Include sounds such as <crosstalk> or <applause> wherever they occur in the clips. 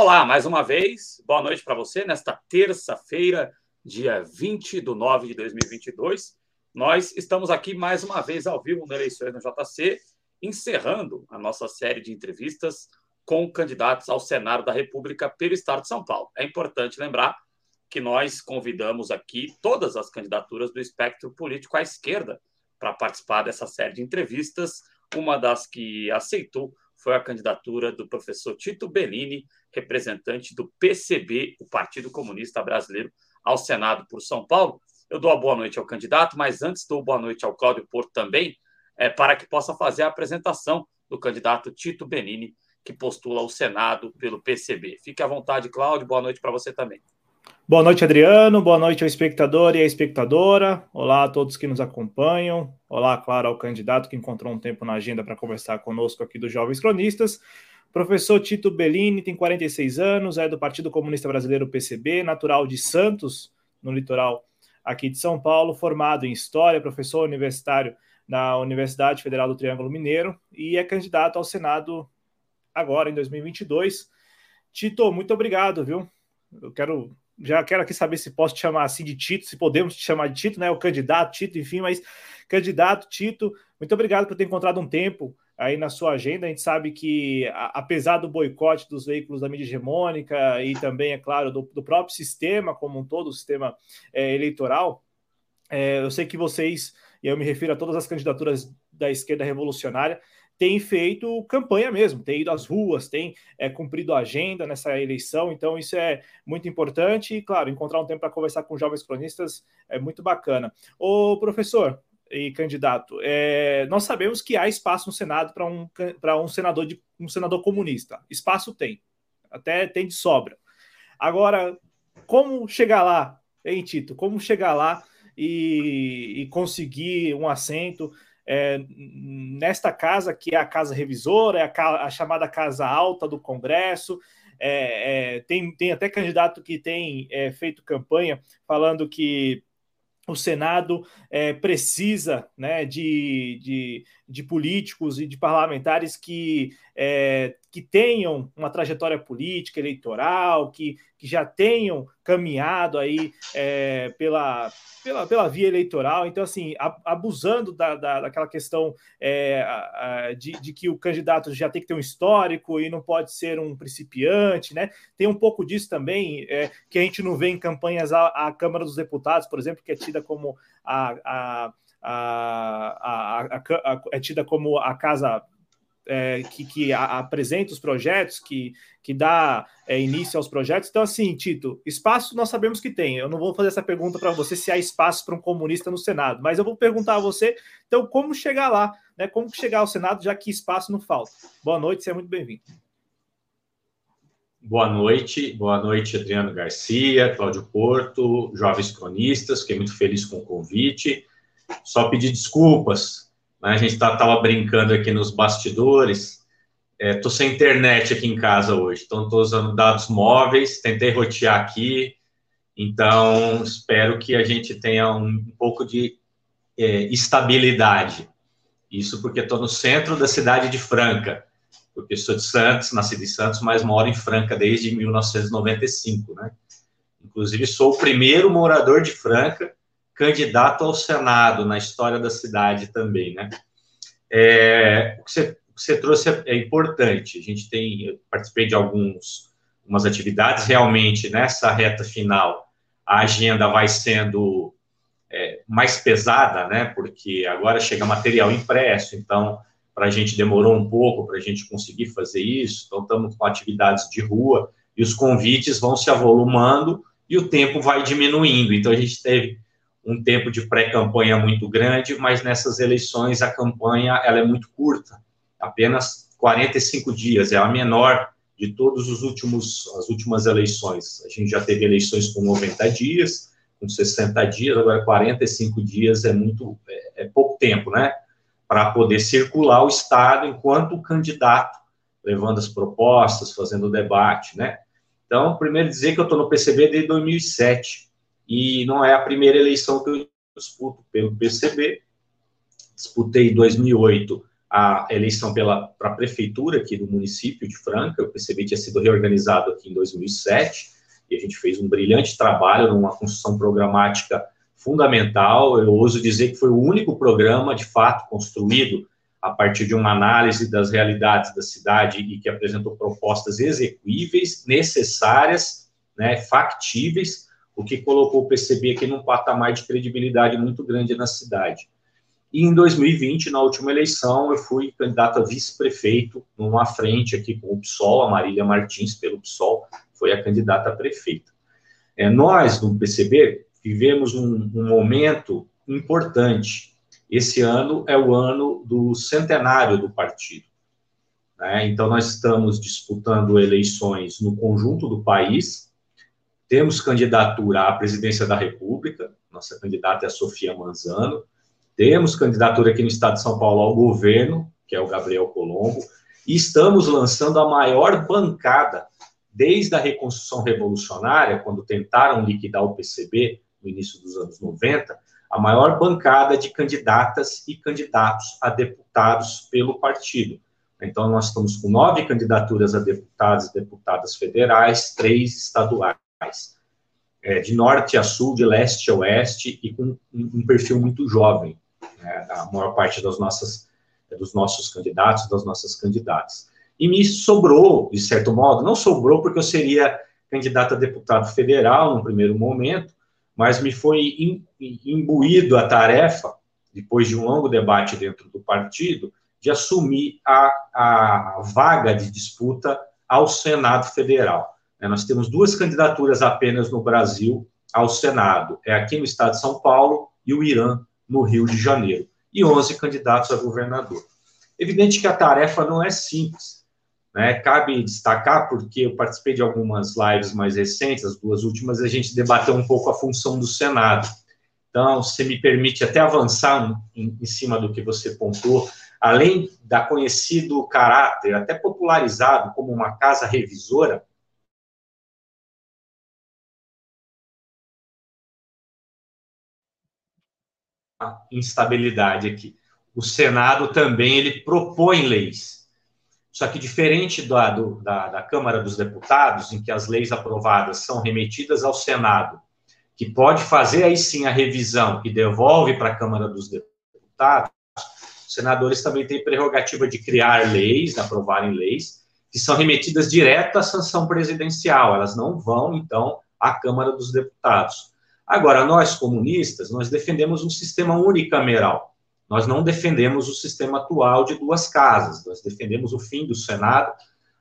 Olá, mais uma vez, boa noite para você nesta terça-feira, dia 20 de nove de 2022. Nós estamos aqui mais uma vez ao vivo no Eleições no JC, encerrando a nossa série de entrevistas com candidatos ao Senado da República pelo Estado de São Paulo. É importante lembrar que nós convidamos aqui todas as candidaturas do espectro político à esquerda para participar dessa série de entrevistas. Uma das que aceitou foi a candidatura do professor Tito Bellini, representante do PCB, o Partido Comunista Brasileiro, ao Senado por São Paulo. Eu dou a boa noite ao candidato, mas antes dou boa noite ao Cláudio Porto também, é, para que possa fazer a apresentação do candidato Tito Benini, que postula o Senado pelo PCB. Fique à vontade, Cláudio. Boa noite para você também. Boa noite, Adriano. Boa noite ao espectador e à espectadora. Olá a todos que nos acompanham. Olá, claro, ao candidato que encontrou um tempo na agenda para conversar conosco aqui dos Jovens Cronistas. Professor Tito Bellini tem 46 anos, é do Partido Comunista Brasileiro PCB, natural de Santos, no litoral aqui de São Paulo, formado em História, professor universitário na Universidade Federal do Triângulo Mineiro e é candidato ao Senado agora em 2022. Tito, muito obrigado, viu? Eu quero já quero aqui saber se posso te chamar assim de Tito, se podemos te chamar de Tito, né? O candidato Tito, enfim, mas candidato Tito, muito obrigado por ter encontrado um tempo aí na sua agenda. A gente sabe que, a, apesar do boicote dos veículos da mídia hegemônica e também, é claro, do, do próprio sistema como um todo, o sistema é, eleitoral, é, eu sei que vocês, e eu me refiro a todas as candidaturas da esquerda revolucionária, tem feito campanha mesmo, tem ido às ruas, tem é, cumprido a agenda nessa eleição, então isso é muito importante e, claro, encontrar um tempo para conversar com jovens cronistas é muito bacana. Ô, professor e candidato, é, nós sabemos que há espaço no Senado para um, um senador de um senador comunista. Espaço tem, até tem de sobra. Agora, como chegar lá, hein, Tito? Como chegar lá e, e conseguir um assento? É, nesta casa, que é a casa revisora, é a, a chamada casa alta do Congresso. É, é, tem, tem até candidato que tem é, feito campanha falando que o Senado é, precisa né, de, de, de, políticos e de parlamentares que, é, que tenham uma trajetória política, eleitoral, que, que já tenham caminhado aí é, pela, pela, pela via eleitoral. Então, assim, abusando da, da, daquela questão é, de, de, que o candidato já tem que ter um histórico e não pode ser um principiante, né? Tem um pouco disso também, é, que a gente não vê em campanhas à, à, Câmara dos Deputados, por exemplo, que é tida como a, a, a, a é tida como a casa é, que, que apresenta os projetos, que, que dá é, início aos projetos. Então, assim, Tito, espaço nós sabemos que tem. Eu não vou fazer essa pergunta para você se há espaço para um comunista no Senado, mas eu vou perguntar a você, então, como chegar lá, né? Como chegar ao Senado, já que espaço não falta. Boa noite, seja muito bem-vindo. Boa noite, boa noite, Adriano Garcia, Cláudio Porto, jovens cronistas, fiquei muito feliz com o convite. Só pedir desculpas? A gente estava tá, brincando aqui nos bastidores. Estou é, sem internet aqui em casa hoje, então estou usando dados móveis. Tentei rotear aqui, então espero que a gente tenha um, um pouco de é, estabilidade. Isso porque estou no centro da cidade de Franca, porque sou de Santos, nasci de Santos, mas moro em Franca desde 1995, né? Inclusive sou o primeiro morador de Franca candidato ao Senado na história da cidade também, né? É, o, que você, o, que você, trouxe é, é, importante. A gente tem, eu participei de alguns, algumas atividades, realmente nessa reta final a agenda vai sendo é, mais pesada, né? Porque agora chega material impresso, então para a gente demorou um pouco para a gente conseguir fazer isso. Então estamos com atividades de rua e os convites vão se avolumando e o tempo vai diminuindo. Então a gente teve um tempo de pré-campanha muito grande, mas nessas eleições a campanha ela é muito curta, apenas 45 dias, é a menor de todos os últimos as últimas eleições. A gente já teve eleições com 90 dias, com 60 dias, agora 45 dias é muito é, é pouco tempo, né? Para poder circular o estado enquanto o candidato levando as propostas, fazendo o debate, né? Então, primeiro dizer que eu estou no PCB desde 2007 e não é a primeira eleição que eu disputo pelo PCB. Disputei em 2008 a eleição para a prefeitura aqui do município de Franca. O PCB tinha sido reorganizado aqui em 2007 e a gente fez um brilhante trabalho numa construção programática fundamental. Eu ouso dizer que foi o único programa, de fato, construído a partir de uma análise das realidades da cidade e que apresentou propostas execuíveis, necessárias, né, factíveis, o que colocou o PCB aqui num patamar de credibilidade muito grande na cidade. E em 2020, na última eleição, eu fui candidato a vice-prefeito numa frente aqui com o PSOL, a Marília Martins, pelo PSOL, foi a candidata a prefeita. É, nós, do PCB, vivemos um, um momento importante. Esse ano é o ano do centenário do partido. Né? Então, nós estamos disputando eleições no conjunto do país, temos candidatura à presidência da República, nossa candidata é a Sofia Manzano, temos candidatura aqui no estado de São Paulo ao governo, que é o Gabriel Colombo, e estamos lançando a maior bancada desde a reconstrução revolucionária, quando tentaram liquidar o PCB no início dos anos 90, a maior bancada de candidatas e candidatos a deputados pelo partido. Então, nós estamos com nove candidaturas a deputados e deputadas federais, três estaduais é, de norte a sul, de leste a oeste, e com um, um perfil muito jovem né, a maior parte das nossas, dos nossos candidatos, das nossas candidatas. E me sobrou, de certo modo, não sobrou porque eu seria candidato a deputado federal no primeiro momento, mas me foi imbuído a tarefa, depois de um longo debate dentro do partido, de assumir a, a vaga de disputa ao Senado Federal. É, nós temos duas candidaturas apenas no Brasil ao Senado, é aqui no estado de São Paulo e o Irã, no Rio de Janeiro, e 11 candidatos a governador. Evidente que a tarefa não é simples. Né? Cabe destacar, porque eu participei de algumas lives mais recentes, as duas últimas, a gente debateu um pouco a função do Senado. Então, se me permite até avançar em, em cima do que você pontuou, além da conhecido caráter, até popularizado como uma casa revisora, instabilidade aqui. O Senado também ele propõe leis. Só que diferente da, do, da, da Câmara dos Deputados, em que as leis aprovadas são remetidas ao Senado, que pode fazer aí sim a revisão e devolve para a Câmara dos Deputados, os senadores também têm prerrogativa de criar leis, aprovarem leis, que são remetidas direto à sanção presidencial, elas não vão, então, à Câmara dos Deputados. Agora, nós comunistas, nós defendemos um sistema unicameral. Nós não defendemos o sistema atual de duas casas. Nós defendemos o fim do Senado,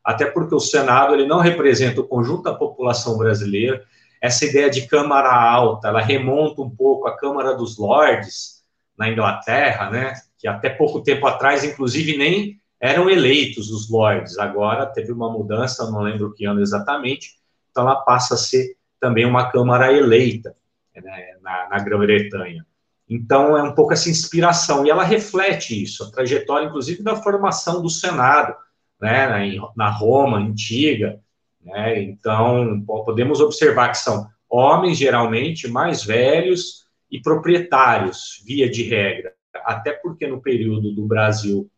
até porque o Senado ele não representa o conjunto da população brasileira. Essa ideia de Câmara Alta, ela remonta um pouco à Câmara dos Lordes na Inglaterra, né? Que até pouco tempo atrás, inclusive, nem eram eleitos os lords. Agora teve uma mudança, não lembro que ano exatamente. Então ela passa a ser também uma câmara eleita né, na, na Grã-Bretanha. Então, é um pouco essa inspiração, e ela reflete isso, a trajetória, inclusive, da formação do Senado, né, na Roma antiga. Né, então, podemos observar que são homens, geralmente, mais velhos e proprietários, via de regra. Até porque no período do Brasil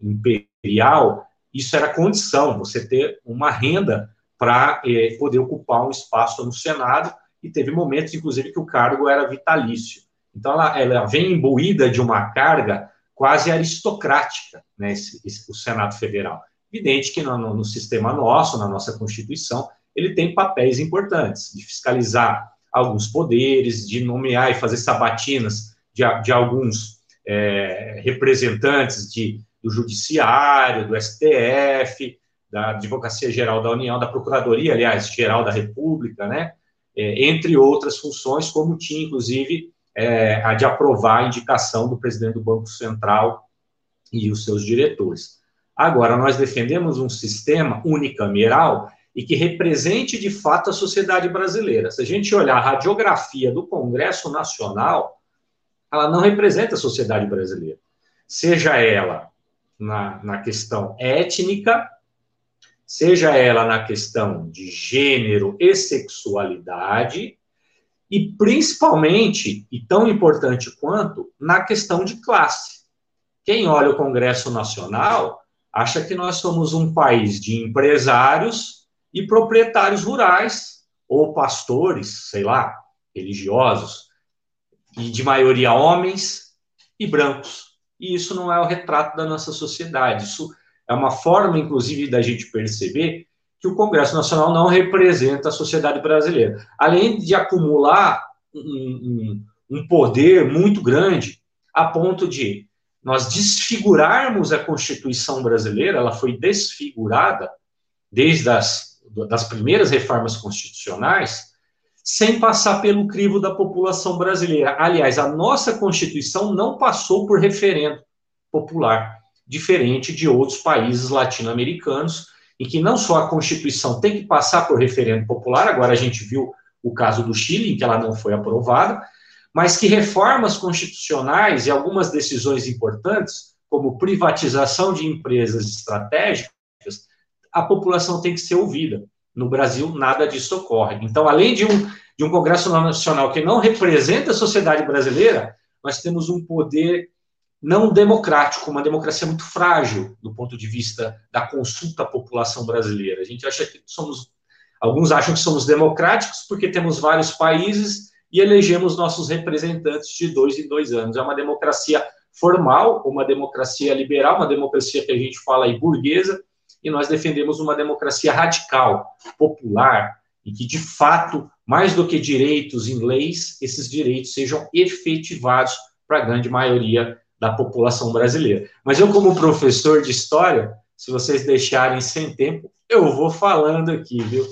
imperial, isso era condição, você ter uma renda para eh, poder ocupar um espaço no Senado, e teve momentos, inclusive, que o cargo era vitalício. Então, ela, ela vem imbuída de uma carga quase aristocrática, né, esse, esse, o Senado Federal. Evidente que no, no, no, sistema nosso, na nossa Constituição, ele tem papéis importantes de fiscalizar alguns poderes, de nomear e fazer sabatinas de, de alguns é, representantes de, do Judiciário, do STF, da Advocacia Geral da União, da Procuradoria, aliás, Geral da República, né? É, entre outras funções, como tinha, inclusive, é, a de aprovar a indicação do presidente do Banco Central e os seus diretores. Agora, nós defendemos um sistema unicameral e que represente de fato a sociedade brasileira. Se a gente olhar a radiografia do Congresso Nacional, ela não representa a sociedade brasileira. Seja ela na, na questão étnica, seja ela na questão de gênero e sexualidade, e principalmente, e tão importante quanto, na questão de classe. Quem olha o Congresso Nacional acha que nós somos um país de empresários e proprietários rurais, ou pastores, sei lá, religiosos, e de maioria homens e brancos. E isso não é o retrato da nossa sociedade. Isso é uma forma, inclusive, da gente perceber que o Congresso Nacional não representa a sociedade brasileira. Além de acumular um, um, um poder muito grande, a ponto de nós desfigurarmos a Constituição brasileira, ela foi desfigurada desde as das primeiras reformas constitucionais, sem passar pelo crivo da população brasileira. Aliás, a nossa Constituição não passou por referendo popular, diferente de outros países latino-americanos, em que não só a Constituição tem que passar por referendo popular, agora a gente viu o caso do Chile, em que ela não foi aprovada, mas que reformas constitucionais e algumas decisões importantes, como privatização de empresas estratégicas, a população tem que ser ouvida. No Brasil, nada disso ocorre. Então, além de um, de um Congresso Nacional que não representa a sociedade brasileira, nós temos um poder não democrático, uma democracia muito frágil do ponto de vista da consulta à população brasileira. A gente acha que somos, alguns acham que somos democráticos porque temos vários países e elegemos nossos representantes de dois em dois anos. É uma democracia formal, uma democracia liberal, uma democracia que a gente fala aí burguesa, e nós defendemos uma democracia radical, popular, em que, de fato, mais do que direitos em leis, esses direitos sejam efetivados para a grande maioria da população brasileira. Mas eu, como professor de história, se vocês deixarem sem tempo, eu vou falando aqui, viu?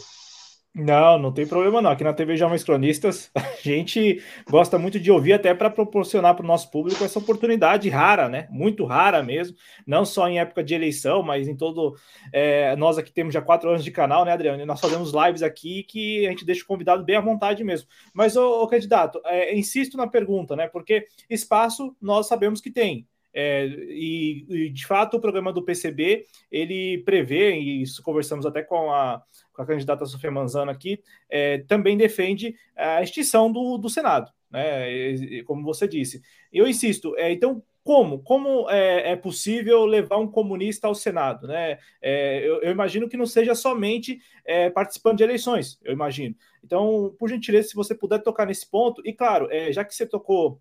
Não, não tem problema não. Aqui na TV Jovens Cronistas, <laughs> a gente gosta muito de ouvir até para proporcionar para o nosso público essa oportunidade rara, né? Muito rara mesmo. Não só em época de eleição, mas em todo. É, nós aqui temos já quatro anos de canal, né, Adriano? E nós fazemos lives aqui que a gente deixa o convidado bem à vontade mesmo. Mas, ô, ô candidato, é, insisto na pergunta, né? Porque espaço nós sabemos que tem. É, e, e, de fato o programa do PCB ele prevê, e isso conversamos até com a, com a candidata Sofia Manzano aqui, é, também defende a extinção do, do Senado, né? Como você disse. Eu insisto, é, então como? Como é, é, possível levar um comunista ao Senado? Né? É, eu, eu, imagino que não seja somente é, participando de eleições, eu imagino. Então, por gentileza, se você puder tocar nesse ponto, e claro, é, já que você tocou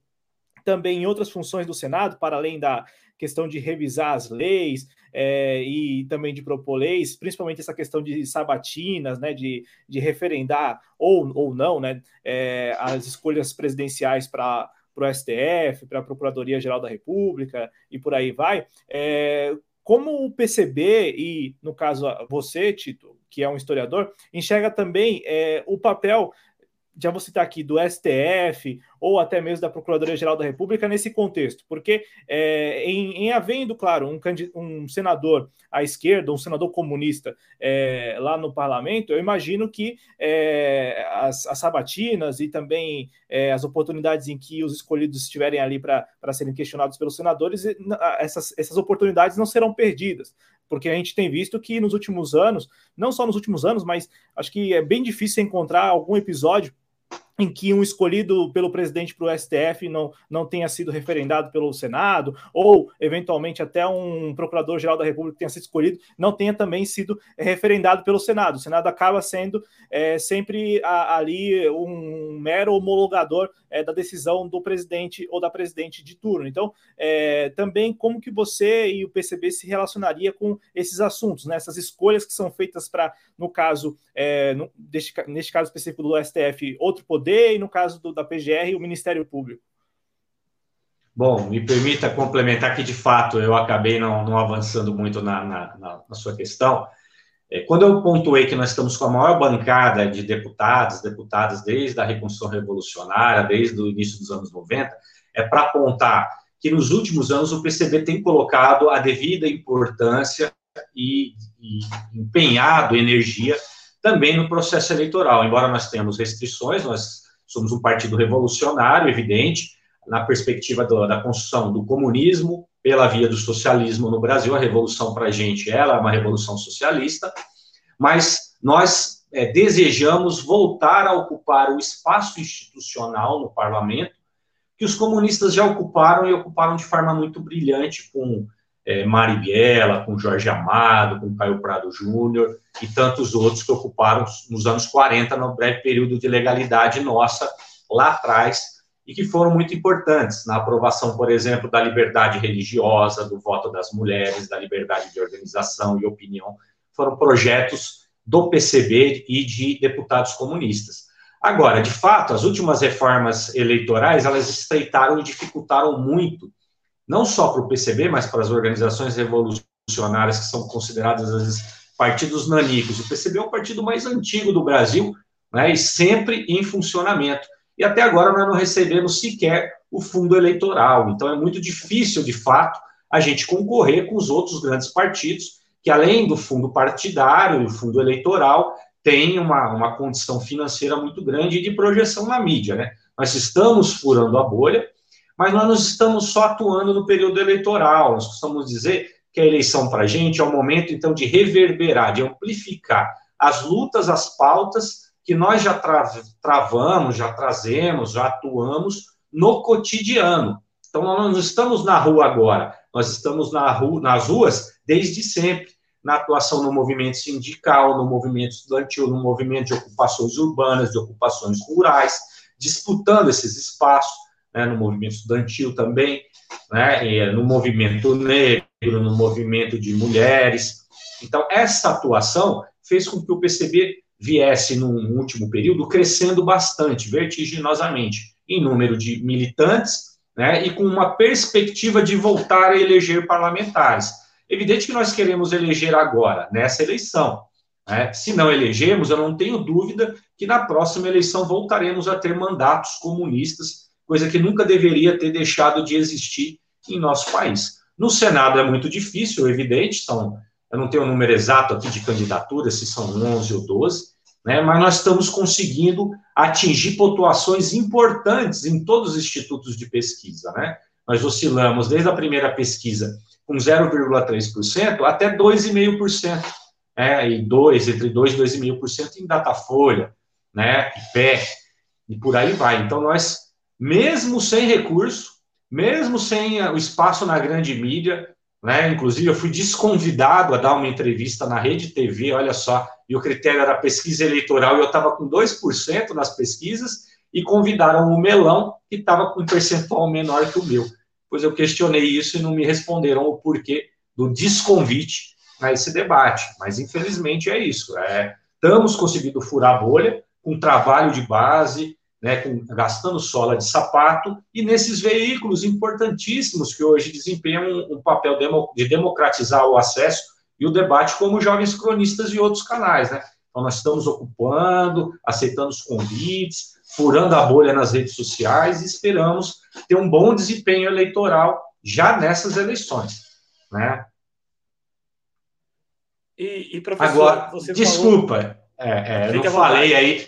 também em outras funções do Senado, para além da questão de revisar as leis é, e também de propor leis, principalmente essa questão de sabatinas, né, de, de referendar ou, ou não né, é, as escolhas presidenciais para o STF, para a Procuradoria-Geral da República e por aí vai. É, como o PCB e, no caso, você, Tito, que é um historiador, enxerga também é, o papel já vou citar aqui, do STF ou até mesmo da Procuradoria-Geral da República nesse contexto, porque é, em, em, havendo, claro, um, um, senador à esquerda, um senador comunista é, lá no parlamento, eu imagino que é, as, as, sabatinas e também é, as oportunidades em que os escolhidos estiverem ali para serem questionados pelos senadores, essas, essas oportunidades não serão perdidas porque a gente tem visto que nos últimos anos, não só nos últimos anos, mas acho que é bem difícil encontrar algum episódio em que um escolhido pelo presidente para o STF não, não tenha sido referendado pelo Senado, ou eventualmente até um procurador-geral da República tenha sido escolhido, não tenha também sido referendado pelo Senado. O Senado acaba sendo é, sempre a, ali um mero homologador é, da decisão do presidente ou da presidente de turno. Então, é, também como que você e o PCB se relacionaria com esses assuntos, né? essas escolhas que são feitas para, no caso, no, deste, neste caso específico do STF, outro poder poder, e no caso do, da PGR, o Ministério Público. Bom, me permita complementar que, de fato, eu acabei não, não avançando muito na, na, na, sua questão. É, quando eu pontuei que nós estamos com a maior bancada de deputados, deputadas desde a Reconstrução Revolucionária, desde o início dos anos 90, é para apontar que nos últimos anos o PCB tem colocado a devida importância e, e empenhado energia também no processo eleitoral. Embora nós tenhamos restrições, nós somos um partido revolucionário, evidente, na perspectiva do, da construção do comunismo pela via do socialismo no Brasil. A revolução para a gente ela é uma revolução socialista, mas nós é, desejamos voltar a ocupar o espaço institucional no parlamento, que os comunistas já ocuparam e ocuparam de forma muito brilhante com é, Marighella, com Jorge Amado, com Caio Prado Júnior e tantos outros que ocuparam nos anos 40, no breve período de legalidade nossa lá atrás, e que foram muito importantes na aprovação, por exemplo, da liberdade religiosa, do voto das mulheres, da liberdade de organização e opinião. Foram projetos do PCB e de deputados comunistas. Agora, de fato, as últimas reformas eleitorais, elas estreitaram e dificultaram muito não só para o PCB, mas para as organizações revolucionárias que são consideradas, às vezes, partidos nanicos. O PCB é o partido mais antigo do Brasil, né, e sempre em funcionamento. E até agora nós não recebemos sequer o fundo eleitoral. Então é muito difícil, de fato, a gente concorrer com os outros grandes partidos, que além do fundo partidário e o fundo eleitoral, tem uma, uma condição financeira muito grande de projeção na mídia. Né? Nós estamos furando a bolha, mas nós não estamos só atuando no período eleitoral. Nós costumamos dizer que a eleição para a gente é o momento, então, de reverberar, de amplificar as lutas, as pautas que nós já tra travamos, já trazemos, já atuamos no cotidiano. Então, nós não estamos na rua agora, nós estamos na rua, nas ruas desde sempre, na atuação no movimento sindical, no movimento estudantil, no movimento de ocupações urbanas, de ocupações rurais, disputando esses espaços né, no movimento estudantil também, né, no movimento negro, no movimento de mulheres. Então, essa atuação fez com que o PCB viesse, num último período, crescendo bastante, vertiginosamente, em número de militantes, né, e com uma perspectiva de voltar a eleger parlamentares. Evidente que nós queremos eleger agora, nessa eleição. Né? Se não elegemos, eu não tenho dúvida que na próxima eleição voltaremos a ter mandatos comunistas coisa que nunca deveria ter deixado de existir em nosso país. No Senado é muito difícil, evidente, são, eu não tenho o um número exato aqui de candidaturas, se são 11 ou 12, né, mas nós estamos conseguindo atingir pontuações importantes em todos os institutos de pesquisa. Né? Nós oscilamos desde a primeira pesquisa com 0,3% até 2,5%, né, e 2, entre 2 e 2,5% em Datafolha, né, IPE, e por aí vai. Então, nós mesmo sem recurso, mesmo sem o espaço na grande mídia, né? Inclusive, eu fui desconvidado a dar uma entrevista na Rede TV, olha só, e o critério era pesquisa eleitoral, e eu estava com 2% nas pesquisas, e convidaram o Melão, que estava com um percentual menor que o meu. Pois eu questionei isso e não me responderam o porquê do desconvite a esse debate. Mas, infelizmente, é isso. É, estamos conseguindo furar a bolha com trabalho de base, né, gastando sola de sapato, e nesses veículos importantíssimos que hoje desempenham um, papel de democratizar o acesso e o debate, como Jovens Cronistas e outros canais. Né? Então, nós estamos ocupando, aceitando os convites, furando a bolha nas redes sociais e esperamos ter um bom desempenho eleitoral já nessas eleições. Né? E, e professor, Agora, desculpa, falou... é, é, eu não falei aí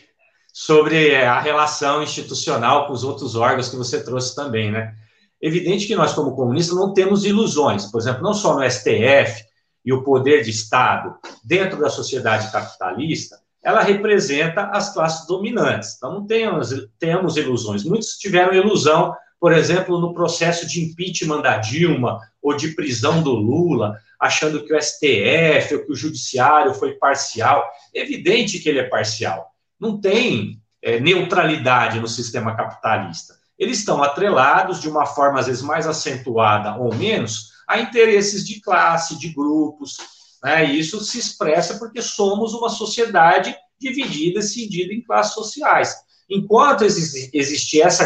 sobre a relação institucional com os outros órgãos que você trouxe também, né? Evidente que nós, como comunistas, não temos ilusões, por exemplo, não só no STF e o poder de Estado dentro da sociedade capitalista, ela representa as classes dominantes. Então, não temos, temos ilusões. Muitos tiveram ilusão, por exemplo, no processo de impeachment da Dilma ou de prisão do Lula, achando que o STF ou que o judiciário foi parcial. É evidente que ele é parcial não tem é, neutralidade no sistema capitalista. Eles estão atrelados, de uma forma às vezes mais acentuada ou menos, a interesses de classe, de grupos. Né? E isso se expressa porque somos uma sociedade dividida, cedida em classes sociais. Enquanto existir essa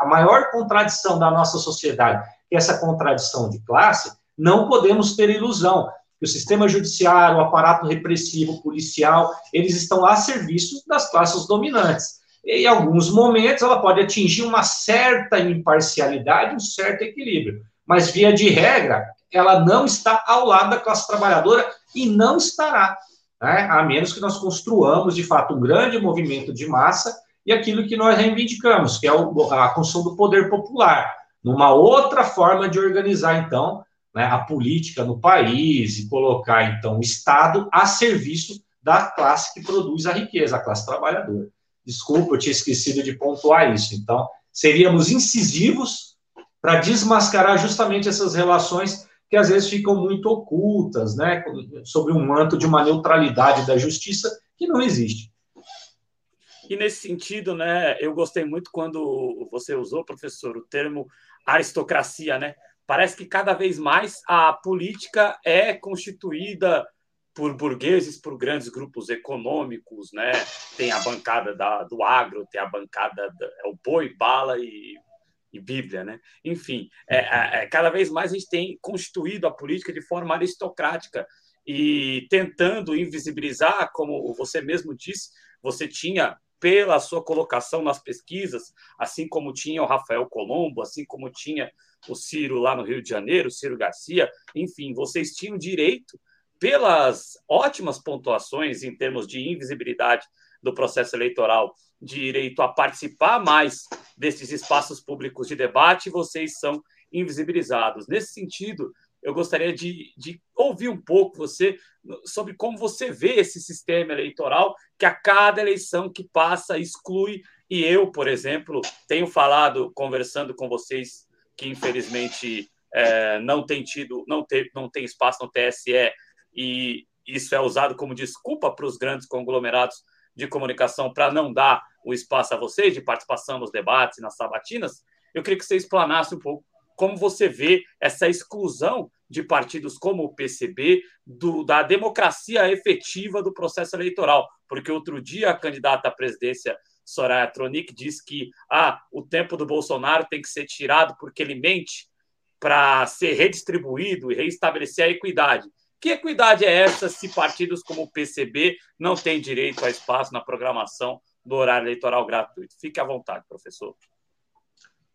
a maior contradição da nossa sociedade, é essa contradição de classe, não podemos ter ilusão que o sistema judiciário, o aparato repressivo, policial, eles estão a serviço das classes dominantes. E, em alguns momentos, ela pode atingir uma certa imparcialidade, um certo equilíbrio. Mas, via de regra, ela não está ao lado da classe trabalhadora e não estará, né? a menos que nós construamos, de fato, um grande movimento de massa e aquilo que nós reivindicamos, que é a construção do poder popular, numa outra forma de organizar, então, né, a política no país e colocar, então, o Estado a serviço da classe que produz a riqueza, a classe trabalhadora. Desculpa, eu tinha esquecido de pontuar isso. Então, seríamos incisivos para desmascarar justamente essas relações que às vezes ficam muito ocultas, né, sobre um manto de uma neutralidade da justiça que não existe. E nesse sentido, né, eu gostei muito quando você usou, professor, o termo aristocracia, né? Parece que cada vez mais a política é constituída por burgueses, por grandes grupos econômicos, né? Tem a bancada da, do agro, tem a bancada da, é o boi, bala e, e Bíblia, né? Enfim, é, é, é, cada vez mais a gente tem constituído a política de forma aristocrática e tentando invisibilizar, como você mesmo disse, você tinha pela sua colocação nas pesquisas, assim como tinha o Rafael Colombo, assim como tinha o Ciro lá no Rio de Janeiro, Ciro Garcia, enfim, vocês tinham direito, pelas ótimas pontuações em termos de invisibilidade do processo eleitoral, direito a participar mais desses espaços públicos de debate, vocês são invisibilizados. Nesse sentido, eu gostaria de, de, ouvir um pouco você sobre como você vê esse sistema eleitoral que a cada eleição que passa exclui. E eu, por exemplo, tenho falado, conversando com vocês, que infelizmente é, não tem tido, não tem, não tem espaço no TSE, e isso é usado como desculpa para os grandes conglomerados de comunicação para não dar o espaço a vocês de participação nos debates, nas sabatinas. Eu queria que você explanasse um pouco como você vê essa exclusão de partidos como o PCB do, da democracia efetiva do processo eleitoral. Porque outro dia a candidata à presidência Soraya Tronic disse que ah, o tempo do Bolsonaro tem que ser tirado porque ele mente para ser redistribuído e reestabelecer a equidade. Que equidade é essa se partidos como o PCB não têm direito a espaço na programação do horário eleitoral gratuito? Fique à vontade, professor.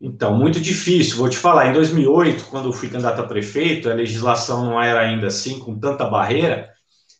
Então, muito difícil. Vou te falar, em 2008, quando eu fui candidato a prefeito, a legislação não era ainda assim, com tanta barreira.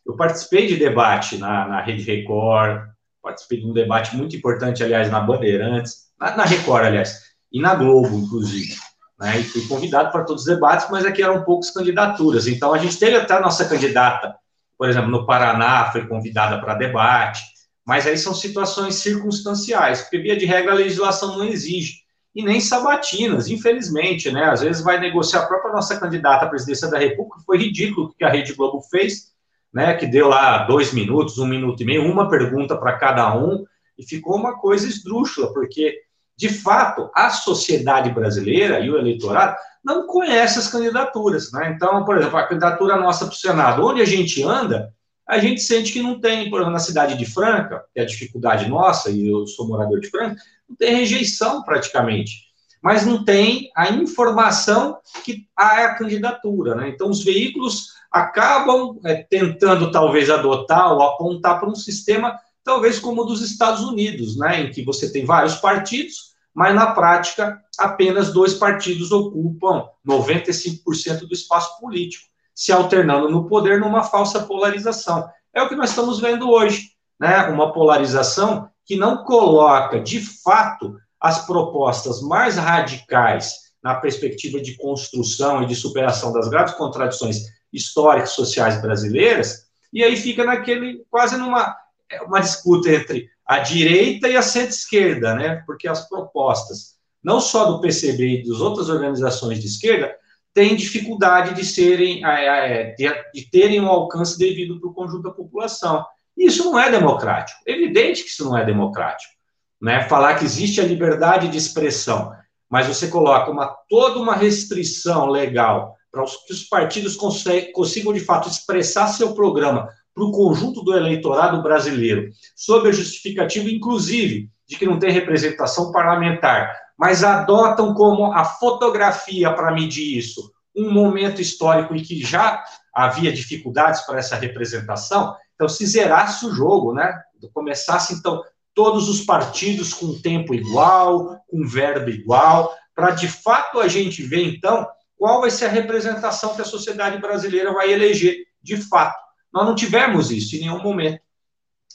Eu participei de debate na, na Rede Record, participei de um debate muito importante, aliás, na Bandeirantes, na, na Record, aliás, e na Globo, inclusive. Né? E fui convidado para todos os debates, mas aqui eram poucas candidaturas. Então, a gente teve até a nossa candidata, por exemplo, no Paraná, foi convidada para debate, mas aí são situações circunstanciais, porque, via de regra, a legislação não exige e nem sabatinas, infelizmente, né? Às vezes vai negociar a própria nossa candidata à presidência da República, foi ridículo o que a Rede Globo fez, né? Que deu lá dois minutos, um minuto e meio, uma pergunta para cada um, e ficou uma coisa esdrúxula, porque, de fato, a sociedade brasileira e o eleitorado não conhece as candidaturas, né? Então, por exemplo, a candidatura nossa para o Senado, onde a gente anda, a gente sente que não tem, por exemplo, na cidade de Franca, que é a dificuldade nossa, e eu sou morador de Franca, não tem rejeição praticamente, mas não tem a informação que há a candidatura. Né? Então, os veículos acabam é, tentando, talvez, adotar ou apontar para um sistema, talvez como o dos Estados Unidos, né? em que você tem vários partidos, mas na prática apenas dois partidos ocupam 95% do espaço político, se alternando no poder numa falsa polarização. É o que nós estamos vendo hoje, né? Uma polarização que não coloca, de fato, as propostas mais radicais na perspectiva de construção e de superação das graves contradições históricas sociais brasileiras, e aí fica naquele, quase numa é, uma disputa entre a direita e a centro-esquerda, né? Porque as propostas, não só do PCB e das outras organizações de esquerda, têm dificuldade de serem, é, é, de terem um alcance devido para o conjunto da população. Isso não é democrático. Evidente que isso não é democrático. Né? Falar que existe a liberdade de expressão, mas você coloca uma, toda uma restrição legal para que os partidos consigam, de fato, expressar seu programa para o conjunto do eleitorado brasileiro, sob a justificativa, inclusive, de que não tem representação parlamentar, mas adotam como a fotografia para medir isso um momento histórico em que já havia dificuldades para essa representação, então, se zerasse o jogo, né? Começasse, então, todos os partidos com tempo igual, com verba igual, para de fato a gente ver, então, qual vai ser a representação que a sociedade brasileira vai eleger, de fato. Nós não tivemos isso em nenhum momento.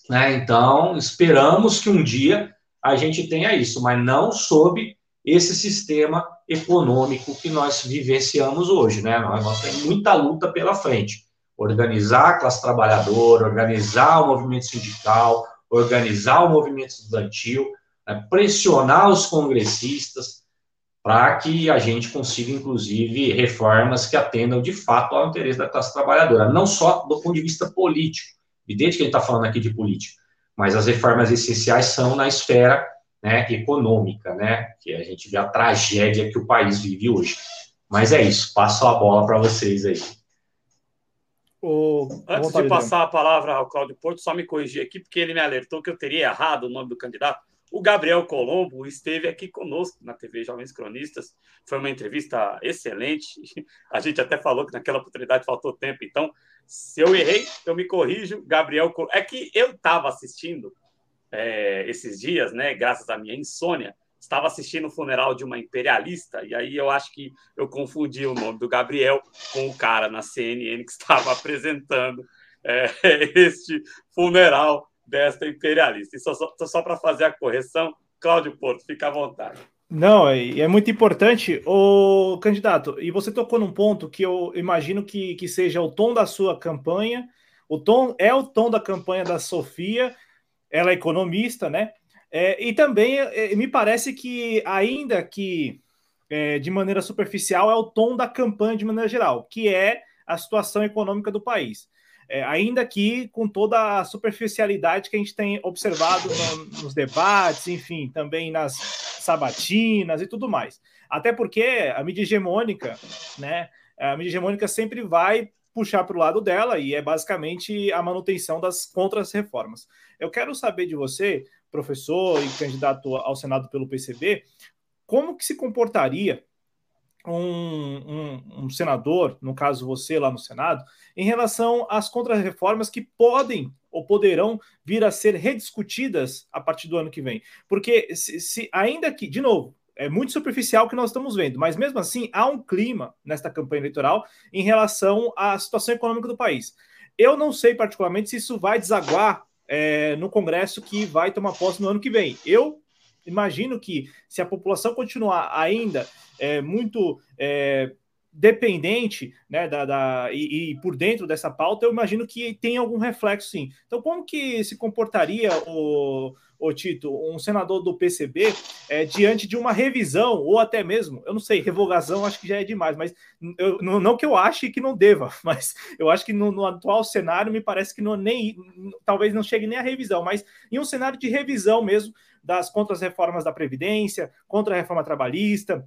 Né? Então, esperamos que um dia a gente tenha isso, mas não sob esse sistema econômico que nós vivenciamos hoje. Né? Nós, nós temos muita luta pela frente organizar a classe trabalhadora, organizar o movimento sindical, organizar o movimento estudantil. né, pressionar os congressistas para que a gente consiga, inclusive, reformas que atendam de fato ao interesse da classe trabalhadora, não só do ponto de vista político. Evidente que gente está falando aqui de política, mas as reformas essenciais são na esfera né, econômica, né, que a gente vê a tragédia que o país vive hoje. Mas é isso, passo a bola para vocês aí. O... Antes de passar a palavra ao Cláudio Porto, só me corrigir aqui, porque ele me alertou que eu teria errado o nome do candidato. O Gabriel Colombo esteve aqui conosco na TV Jovens Cronistas. Foi uma entrevista excelente. <laughs> A gente até falou que naquela oportunidade faltou tempo. Então, se eu errei, eu me corrijo. Gabriel. É que eu estava assistindo é, esses dias, né? Graças à minha insônia, estava assistindo o funeral de uma imperialista. E aí eu acho que eu confundi o nome do Gabriel com o cara na CNN que <laughs> estava apresentando é, <laughs> este funeral desta imperialista. E só, só, só para fazer a correção, Cláudio Porto, fica à vontade. Não, é, é muito importante, o candidato, e você tocou num ponto que eu imagino que, que seja o tom da sua campanha, o tom é o tom da campanha da Sofia, ela é economista, né? É, e também é, me parece que, ainda que é, de maneira superficial, é o tom da campanha de maneira geral, que é a situação econômica do país é, ainda que com toda a superficialidade que a gente tem observado no, nos debates, enfim, também nas sabatinas e tudo mais. Até porque a mídia hegemônica, né? A mídia hegemônica sempre vai puxar para o lado dela e é basicamente a manutenção das contras-reformas. Eu quero saber de você, professor e candidato ao Senado pelo PCB, como que se comportaria um, um, um, senador, no caso você lá no Senado, em relação às contrarreformas que podem ou poderão vir a ser rediscutidas a partir do ano que vem. Porque se, se ainda que, de novo, é muito superficial o que nós estamos vendo, mas mesmo assim há um clima nesta campanha eleitoral em relação à situação econômica do país. Eu não sei particularmente se isso vai desaguar é, no Congresso que vai tomar posse no ano que vem. Eu imagino que se a população continuar ainda é, muito é, dependente né, da, da e, e, por dentro dessa pauta, eu imagino que tem algum reflexo sim. Então, como que se comportaria o, o Tito, um senador do PCB, é, diante de uma revisão, ou até mesmo, eu não sei, revogação acho que já é demais, mas eu, não, que eu ache que não deva, <laughs> mas eu acho que no, no atual cenário me parece que não, nem talvez não chegue nem a revisão, mas em um cenário de revisão mesmo das contra-reformas da Previdência, contra a reforma trabalhista,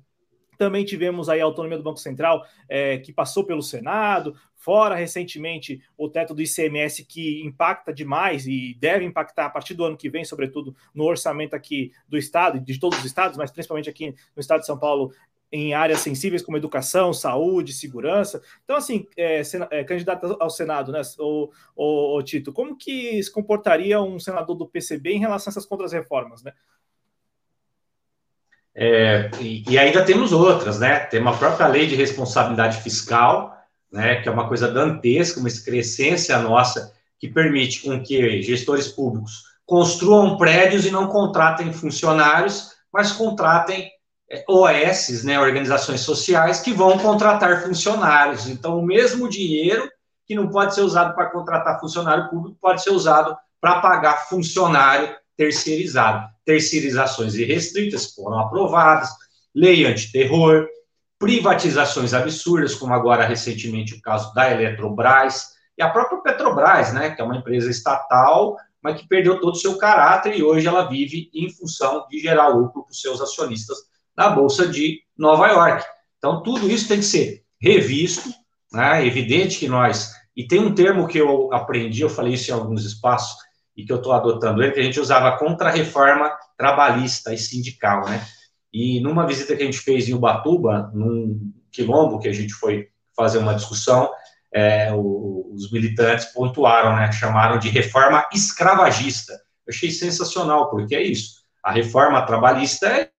também tivemos aí a autonomia do Banco Central, é, que passou pelo Senado, fora recentemente o teto do ICMS, que impacta demais e deve impactar a partir do ano que vem, sobretudo no orçamento aqui do Estado, de todos os estados, mas principalmente aqui no Estado de São Paulo, em áreas sensíveis como educação, saúde, segurança. Então, assim, é, é, candidato ao Senado, né, o, o, o, Tito, como que se comportaria um senador do PCB em relação a essas contras-reformas, né? É, e, e, ainda temos outras, né? Tem uma própria lei de responsabilidade fiscal, né? Que é uma coisa dantesca, uma excrescência nossa, que permite com que gestores públicos construam prédios e não contratem funcionários, mas contratem é, OS, né? Organizações sociais que vão contratar funcionários. Então, o mesmo dinheiro que não pode ser usado para contratar funcionário público pode ser usado para pagar funcionário terceirizado. Terceirizações irrestritas foram aprovadas, lei antiterror, privatizações absurdas, como agora recentemente o caso da Eletrobras, e a própria Petrobras, né, que é uma empresa estatal, mas que perdeu todo o seu caráter e hoje ela vive em função de gerar lucro para os seus acionistas na Bolsa de Nova York. Então, tudo isso tem que ser revisto, né? É evidente que nós. E tem um termo que eu aprendi, eu falei isso em alguns espaços, e que eu estou adotando ele, que a gente usava contra-reforma trabalhista e sindical, né? E numa visita que a gente fez em Ubatuba, num quilombo que a gente foi fazer uma discussão, é, o, os militantes pontuaram, né? Chamaram de reforma escravagista. Eu achei sensacional, porque é isso. A reforma trabalhista é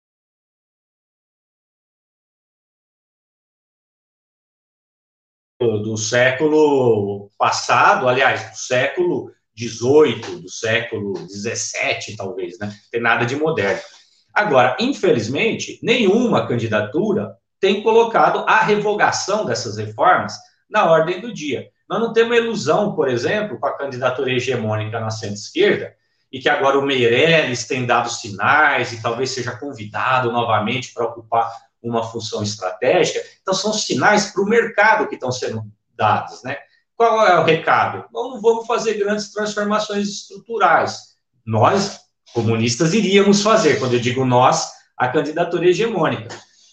do século passado, aliás, do século 18, do século 17, talvez, né? Tem nada de moderno. Agora, infelizmente, nenhuma candidatura tem colocado a revogação dessas reformas na ordem do dia. Nós não temos ilusão, por exemplo, com a candidatura hegemônica na centro-esquerda, e que agora o Meirelles tem dado sinais e talvez seja convidado novamente para ocupar uma função estratégica. Então, são sinais para o mercado que estão sendo dados, né? Qual é o recado? Não vamos fazer grandes transformações estruturais. Nós, comunistas, iríamos fazer, quando eu digo nós, a candidatura hegemônica.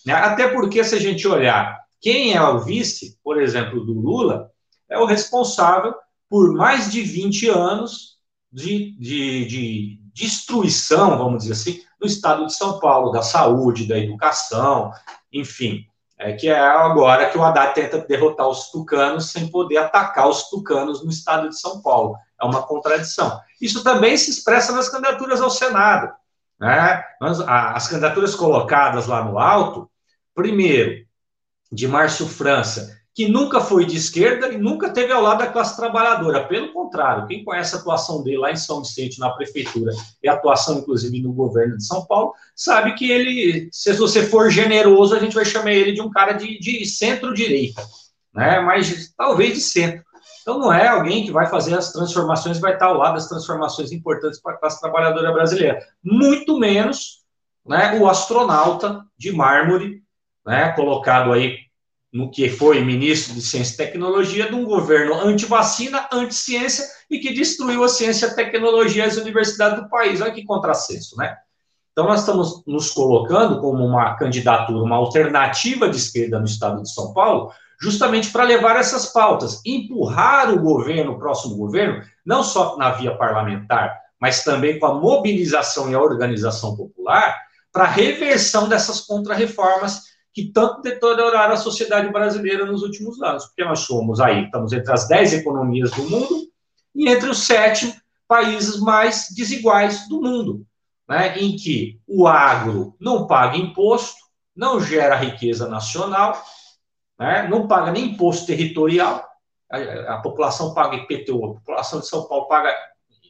Né? Até porque, se a gente olhar quem é o vice, por exemplo, do Lula, é o responsável por mais de 20 anos de, de, de destruição, vamos dizer assim, do estado de São Paulo, da saúde, da educação, enfim. É que é agora que o Haddad tenta derrotar os tucanos sem poder atacar os tucanos no estado de São Paulo. É uma contradição. Isso também se expressa nas candidaturas ao Senado. Né? As candidaturas colocadas lá no alto, primeiro, de Márcio França, que nunca foi de esquerda e nunca teve ao lado da classe trabalhadora. Pelo contrário, quem conhece a atuação dele lá em São Vicente, na prefeitura, e a atuação, inclusive, no governo de São Paulo, sabe que ele, se você for generoso, a gente vai chamar ele de um cara de, de centro-direita, né? mas talvez de centro. Então, não é alguém que vai fazer as transformações, vai estar ao lado das transformações importantes para a classe trabalhadora brasileira. Muito menos né, o astronauta de mármore, né, colocado aí no que foi ministro de Ciência e Tecnologia de um governo anti-vacina, anti-ciência e que destruiu a ciência a tecnologia e as universidades do país. Olha que contrassenso, né? Então, nós estamos nos colocando como uma candidatura, uma alternativa de esquerda no estado de São Paulo, justamente para levar essas pautas, empurrar o governo, o próximo governo, não só na via parlamentar, mas também com a mobilização e a organização popular, para a reversão dessas contrarreformas que tanto deterioraram a sociedade brasileira nos últimos anos, porque nós somos aí, estamos entre as dez economias do mundo e entre os sete países mais desiguais do mundo, né, em que o agro não paga imposto, não gera riqueza nacional, né, não paga nem imposto territorial, a, a, população paga IPTU, a população de São Paulo paga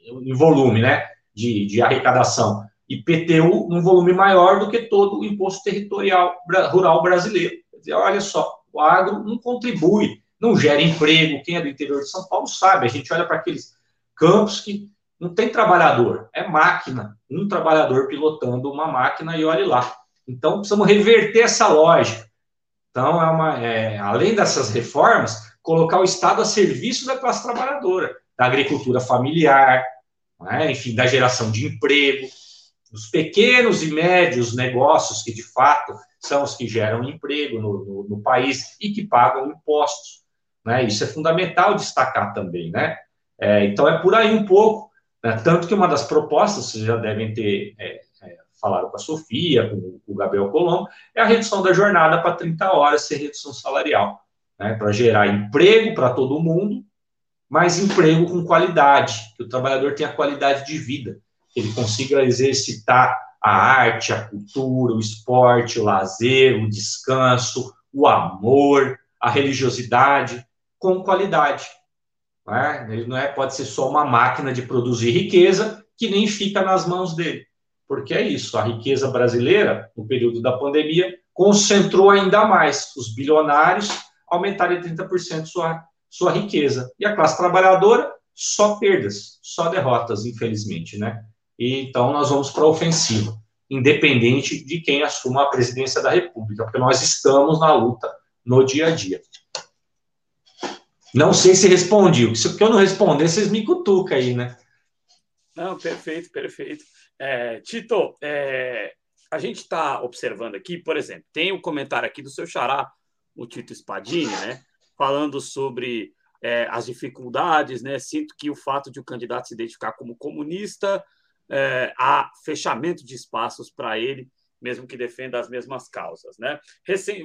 em volume né, de, de arrecadação IPTU num volume maior do que todo o imposto territorial rural brasileiro. Quer dizer, olha só, o agro não contribui, não gera emprego. Quem é do interior de São Paulo sabe, a gente olha para aqueles campos que não tem trabalhador, é máquina, um trabalhador pilotando uma máquina e olhe lá. Então, precisamos reverter essa lógica. Então, é uma, é, além dessas reformas, colocar o Estado a serviço da classe trabalhadora, da agricultura familiar, é? enfim, da geração de emprego, dos pequenos e médios negócios que, de fato, são os que geram emprego no, no, no país e que pagam impostos. Né? Isso é fundamental destacar também. Né? É, então, é por aí um pouco. Né? Tanto que uma das propostas, vocês já devem ter é, é, falado com a Sofia, com, com, o Gabriel Colombo, é a redução da jornada para 30 horas sem redução salarial. Né? Para gerar emprego para todo mundo, mas emprego com qualidade, que o trabalhador tenha qualidade de vida ele consiga exercitar a arte, a cultura, o esporte, o lazer, o descanso, o amor, a religiosidade, com qualidade. Não é? Ele não é, pode ser só uma máquina de produzir riqueza que nem fica nas mãos dele. Porque é isso, a riqueza brasileira, no período da pandemia, concentrou ainda mais. Os bilionários aumentaram em 30% sua, sua riqueza. E a classe trabalhadora, só perdas, só derrotas, infelizmente, né? E então nós vamos para a ofensiva, independente de quem assuma a presidência da República, porque nós estamos na luta no dia a dia. Não sei se respondi, se eu não responder, vocês me cutucam aí, né? Não, perfeito, perfeito. É, Tito, é, a gente está observando aqui, por exemplo, tem o um comentário aqui do seu xará, o Tito Spadini, né? Falando sobre é, as dificuldades, né? Sinto que o fato de o candidato se identificar como comunista é, há fechamento de espaços para ele, mesmo que defenda as mesmas causas. Né?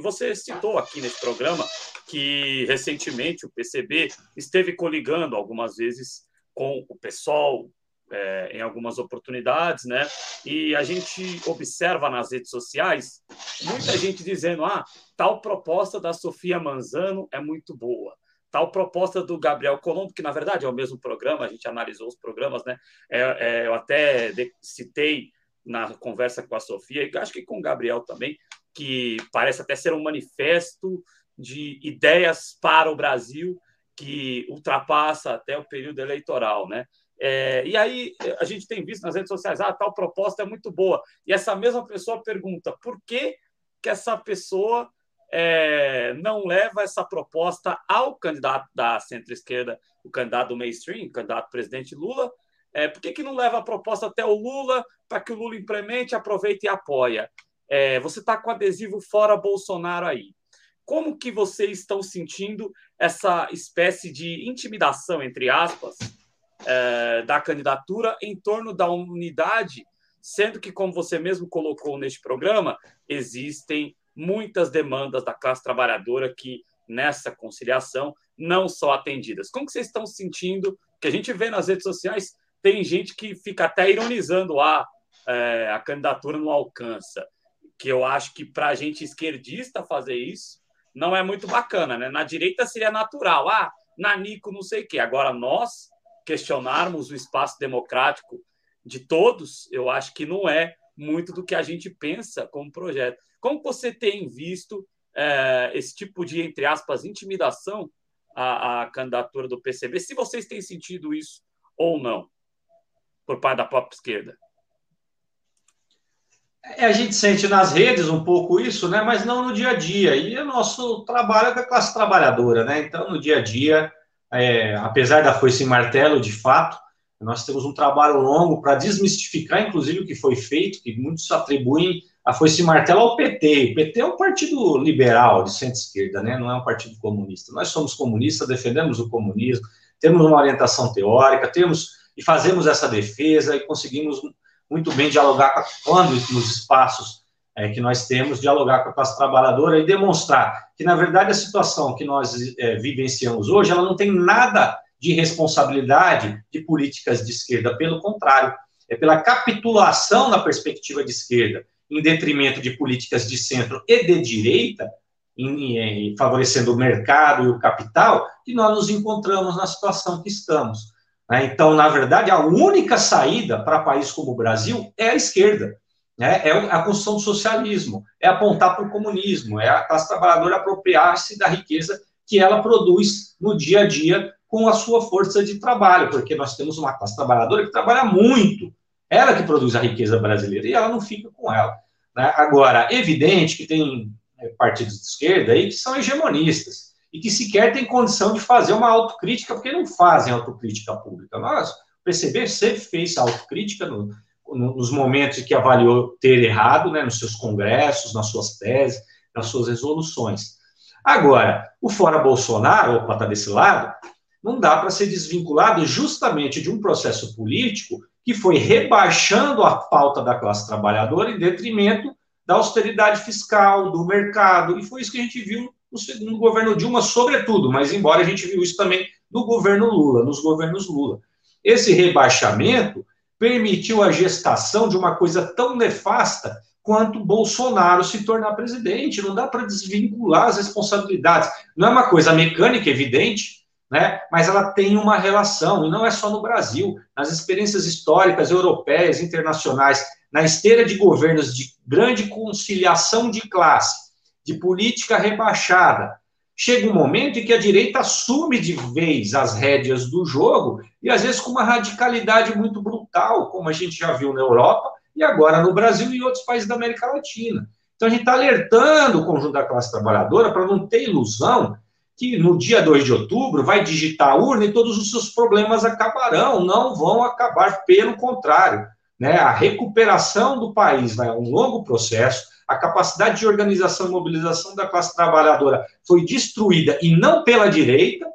Você citou aqui nesse programa que recentemente o PCB esteve coligando algumas vezes com o PSOL é, em algumas oportunidades, né? E a gente observa nas redes sociais muita gente dizendo: ah, tal proposta da Sofia Manzano é muito boa tal proposta do Gabriel Colombo, que na verdade é o mesmo programa, a gente analisou os programas, né? É, é, eu até citei na conversa com a Sofia, e acho que com o Gabriel também, que parece até ser um manifesto de ideias para o Brasil que ultrapassa até o período eleitoral, né? É, e aí a gente tem visto nas redes sociais, ah, tal proposta é muito boa. E essa mesma pessoa pergunta por que, que essa pessoa é, não leva essa proposta ao candidato da centro-esquerda, o candidato do mainstream, o candidato presidente Lula, é, por que, que não leva a proposta até o Lula para que o Lula implemente, aproveite e apoia? É, você está com adesivo fora Bolsonaro aí. Como que vocês estão sentindo essa espécie de intimidação, entre aspas, é, da candidatura em torno da unidade, sendo que, como você mesmo colocou neste programa, existem muitas demandas da classe trabalhadora que nessa conciliação não são atendidas. Como que vocês estão sentindo? Que a gente vê nas redes sociais tem gente que fica até ironizando ah, é, a candidatura não alcança. Que eu acho que para a gente esquerdista fazer isso não é muito bacana, né? Na direita seria natural, ah, Nanico não sei o quê. Agora, nós questionarmos o espaço democrático de todos, eu acho que não é muito do que a gente pensa como projeto. Como você tem visto é, esse tipo de, entre aspas, intimidação à, à candidatura do PCB? Se vocês têm sentido isso ou não? por parte da própria esquerda? É, a gente sente nas redes um pouco isso, né? Mas não no dia a dia. E o nosso trabalho é com a classe trabalhadora, né? Então, no dia a dia, é, apesar da foice e martelo, de fato, nós temos um trabalho longo para desmistificar, inclusive, o que foi feito, que muitos atribuem a foice martelo ao PT. O PT é um partido liberal, de centro-esquerda, né? Não é um partido comunista. Nós somos comunistas, defendemos o comunismo, temos uma orientação teórica, temos e fazemos essa defesa e conseguimos muito bem dialogar quando nos espaços é, que nós temos, dialogar com a classe trabalhadora e demonstrar que, na verdade, a situação que nós é, vivenciamos hoje, ela não tem nada de responsabilidade de políticas de esquerda, pelo contrário, é pela capitulação na perspectiva de esquerda, em detrimento de políticas de centro e de direita, em, em, favorecendo o mercado e o capital, que nós nos encontramos na situação que estamos. Né? Então, na verdade, a única saída para país como o Brasil é a esquerda. Né? É a construção do socialismo, é apontar para o comunismo, é a classe trabalhadora apropriar-se da riqueza que ela produz no dia a dia com a sua força de trabalho, porque nós temos uma classe trabalhadora que trabalha muito, ela que produz a riqueza brasileira, e ela não fica com ela. Né? Agora, evidente que tem é, partidos de esquerda aí que são hegemonistas, e que sequer tem condição de fazer uma autocrítica, porque não fazem autocrítica pública. Nós, o PCB sempre fez autocrítica no, no, nos momentos em que avaliou ter errado, né, nos seus congressos, nas suas teses, nas suas resoluções. Agora, o fora Bolsonaro, opa, está desse lado, não dá para ser desvinculado justamente de um processo político que foi rebaixando a pauta da classe trabalhadora em detrimento da austeridade fiscal, do mercado, e foi isso que a gente viu no segundo governo Dilma, sobretudo, mas embora a gente viu isso também no governo Lula, nos governos Lula. Esse rebaixamento permitiu a gestação de uma coisa tão nefasta quanto Bolsonaro se tornar presidente. Não dá para desvincular as responsabilidades. Não é uma coisa mecânica, evidente, né? mas ela tem uma relação, e não é só no Brasil. Nas experiências históricas europeias, internacionais, na esteira de governos de grande conciliação de classe, de política rebaixada. Chega um momento em que a direita assume de vez as rédeas do jogo, e às vezes com uma radicalidade muito brutal, como a gente já viu na Europa e agora no Brasil e em outros países da América Latina. Então a gente está alertando o conjunto da classe trabalhadora para não ter ilusão que no dia 2 de outubro vai digitar a urna e todos os seus problemas acabarão. Não vão acabar, pelo contrário. Né? A recuperação do país vai a um longo processo a capacidade de organização e mobilização da classe trabalhadora foi destruída, e não pela direita,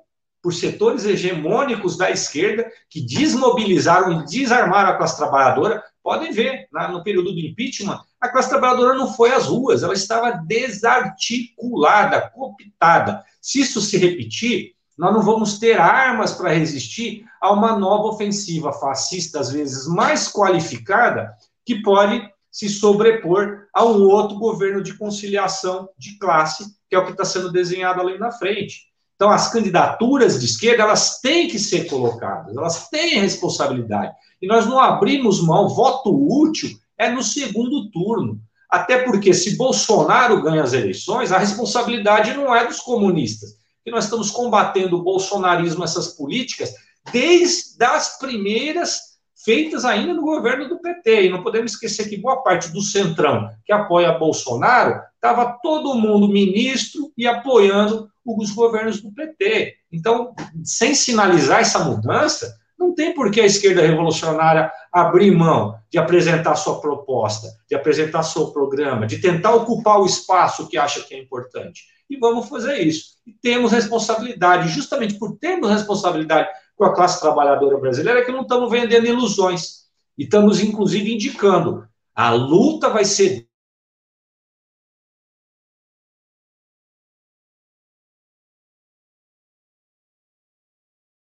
por setores hegemônicos da esquerda que desmobilizaram e desarmaram a classe trabalhadora. Podem ver, no período do impeachment, a classe trabalhadora não foi às ruas, ela estava desarticulada, cooptada. Se isso se repetir, nós não vamos ter armas para resistir a uma nova ofensiva fascista, às vezes mais qualificada, que pode se sobrepor a um outro governo de conciliação de classe, que é o que está sendo desenhado ali na frente. Então, as candidaturas de esquerda, elas têm que ser colocadas, elas têm responsabilidade. E nós não abrimos mão, voto útil é no segundo turno. Até porque, se Bolsonaro ganha as eleições, a responsabilidade não é dos comunistas. Que nós estamos combatendo o bolsonarismo, essas políticas, desde as primeiras feitas ainda no governo do PT. E não podemos esquecer que boa parte do Centrão, que apoia Bolsonaro, estava todo mundo ministro e apoiando os governos do PT. Então, sem sinalizar essa mudança, não tem por que a esquerda revolucionária abrir mão de apresentar sua proposta, de apresentar seu programa, de tentar ocupar o espaço que acha que é importante. E vamos fazer isso. E temos responsabilidade, justamente por termos responsabilidade com a classe trabalhadora brasileira, que não estamos vendendo ilusões. E estamos, inclusive, indicando a luta vai ser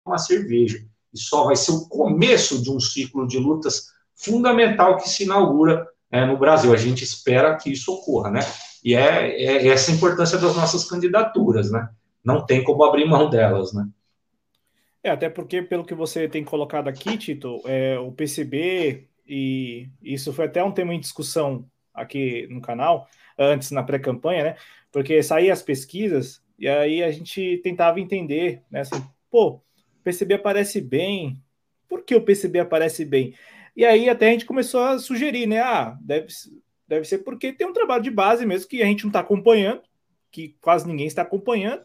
uma cerveja. E só vai ser o começo de um ciclo de lutas fundamental que se inaugura é, no Brasil. A gente espera que isso ocorra, né? E é, é essa a importância das nossas candidaturas, né? Não tem como abrir mão delas, né? É, até porque, pelo que você tem colocado aqui, Tito, é, o PCB, e isso foi até um tema em discussão aqui no canal, antes na pré-campanha, né? Porque saíam as pesquisas e aí a gente tentava entender, né? Assim, pô, PCB aparece bem, por que o PCB aparece bem? E aí até a gente começou a sugerir, né? Ah, deve, deve ser porque tem um trabalho de base mesmo que a gente não está acompanhando, que quase ninguém está acompanhando,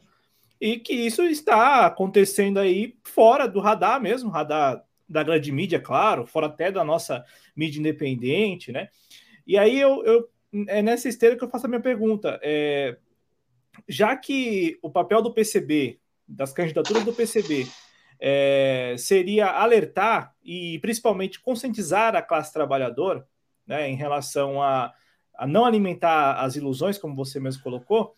e que isso está acontecendo aí fora do radar mesmo, radar da grande mídia, claro, fora até da nossa mídia independente, né? E aí eu, eu é nessa esteira que eu faço a minha pergunta. É, já que o papel do PCB, das candidaturas do PCB, é, seria alertar e principalmente conscientizar a classe trabalhadora né, em relação a, a não alimentar as ilusões, como você mesmo colocou,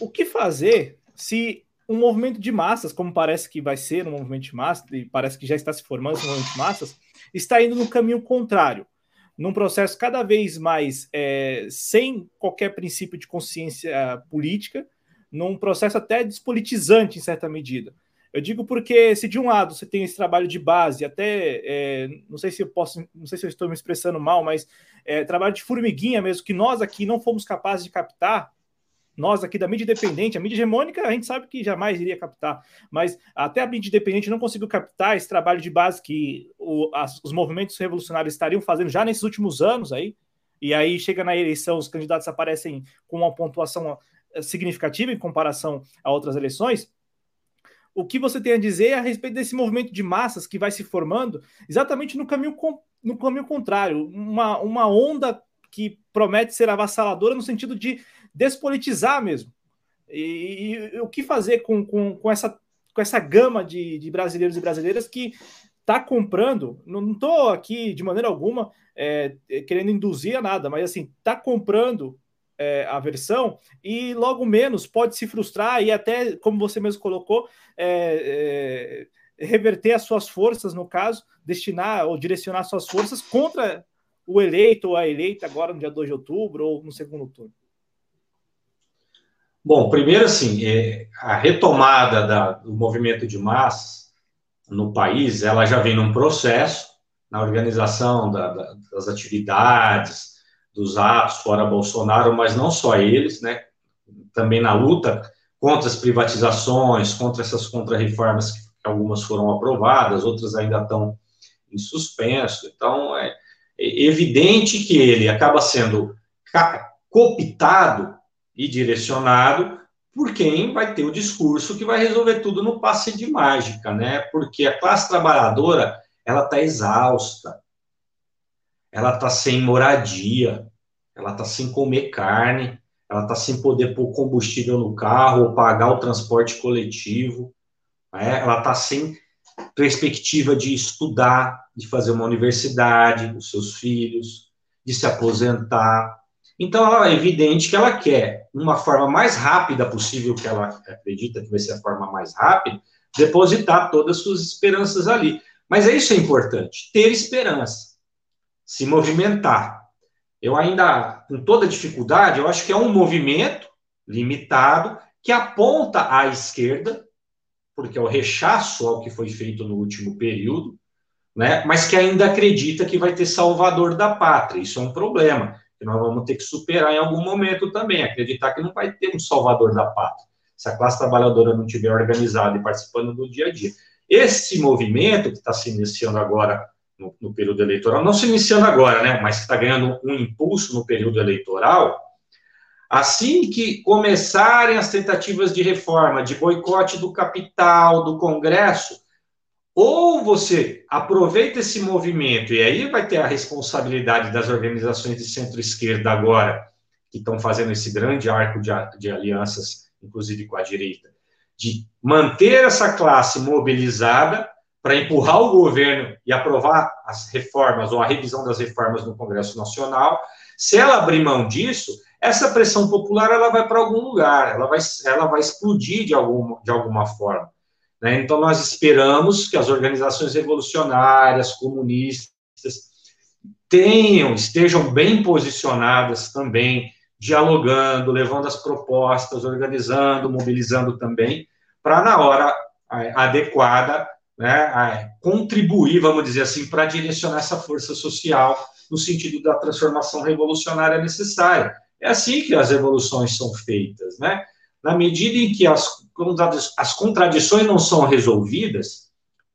o que fazer se um movimento de massas, como parece que vai ser um movimento de massas, e parece que já está se formando esse movimento de massas, está indo no caminho contrário, num processo cada vez mais é, sem qualquer princípio de consciência política, num processo até despolitizante em certa medida. Eu digo porque se de um lado você tem esse trabalho de base, até é, não sei se eu posso, não sei se eu estou me expressando mal, mas é, trabalho de formiguinha mesmo que nós aqui não fomos capazes de captar, nós aqui da mídia independente, a mídia hegemônica, a gente sabe que jamais iria captar, mas até a mídia independente não conseguiu captar esse trabalho de base que o, as, os movimentos revolucionários estariam fazendo já nesses últimos anos aí, e aí chega na eleição, os candidatos aparecem com uma pontuação eh, significativa em comparação a outras eleições. O que você tem a dizer a respeito desse movimento de massas que vai se formando exatamente no caminho, no caminho contrário, uma, uma onda que promete ser avassaladora no sentido de despolitizar mesmo. E, e o que fazer com, com, com, essa, com essa gama de, de brasileiros e brasileiras que está comprando, não estou aqui de maneira alguma é, querendo induzir a nada, mas assim, está comprando é, a versão e logo menos pode se frustrar e até, como você mesmo colocou, é, é, reverter as suas forças, no caso, destinar ou direcionar suas forças contra o eleito ou a eleita agora no dia 2 de outubro ou no segundo turno. Bom, primeiro, assim, é, a retomada da, do movimento de massas no país, ela já vem num processo na organização da, da, das atividades, dos atos fora Bolsonaro, mas não só eles, né? Também na luta contra as privatizações, contra essas contra-reformas que algumas foram aprovadas, outras ainda estão em suspenso. Então, é, é evidente que ele acaba sendo cooptado e direcionado por quem vai ter o discurso que vai resolver tudo no passe de mágica, né? Porque a classe trabalhadora, ela está exausta, ela está sem moradia, ela está sem comer carne, ela está sem poder pôr combustível no carro ou pagar o transporte coletivo, né? ela está sem perspectiva de estudar, de fazer uma universidade, os seus filhos, de se aposentar, então, é evidente que ela quer, uma forma mais rápida possível, que ela acredita que vai ser a forma mais rápida, depositar todas as suas esperanças ali. Mas é isso é importante, ter esperança, se movimentar. Eu ainda, com toda dificuldade, eu acho que é um movimento limitado que aponta à esquerda, porque é o rechaço ao que foi feito no último período, né? mas que ainda acredita que vai ter salvador da pátria. Isso é um problema que nós vamos ter que superar em algum momento também, acreditar que não vai ter um salvador da pátria, se a classe trabalhadora não estiver organizada e participando do dia a dia. Esse movimento que está se iniciando agora no, no, período eleitoral, não se iniciando agora, né, mas que está ganhando um impulso no período eleitoral, assim que começarem as tentativas de reforma, de boicote do capital, do Congresso, ou você aproveita esse movimento, e aí vai ter a responsabilidade das organizações de centro-esquerda agora, que estão fazendo esse grande arco de, de alianças, inclusive com a direita, de manter essa classe mobilizada para empurrar o governo e aprovar as reformas ou a revisão das reformas no Congresso Nacional. Se ela abrir mão disso, essa pressão popular ela vai para algum lugar, ela vai, ela vai explodir de alguma, de alguma forma. Né? Então, nós esperamos que as organizações revolucionárias, comunistas, tenham, estejam bem posicionadas também, dialogando, levando as propostas, organizando, mobilizando também, para, na hora adequada, né, contribuir, vamos dizer assim, para direcionar essa força social no sentido da transformação revolucionária necessária. É assim que as revoluções são feitas, né? Na medida em que as, as contradições não são resolvidas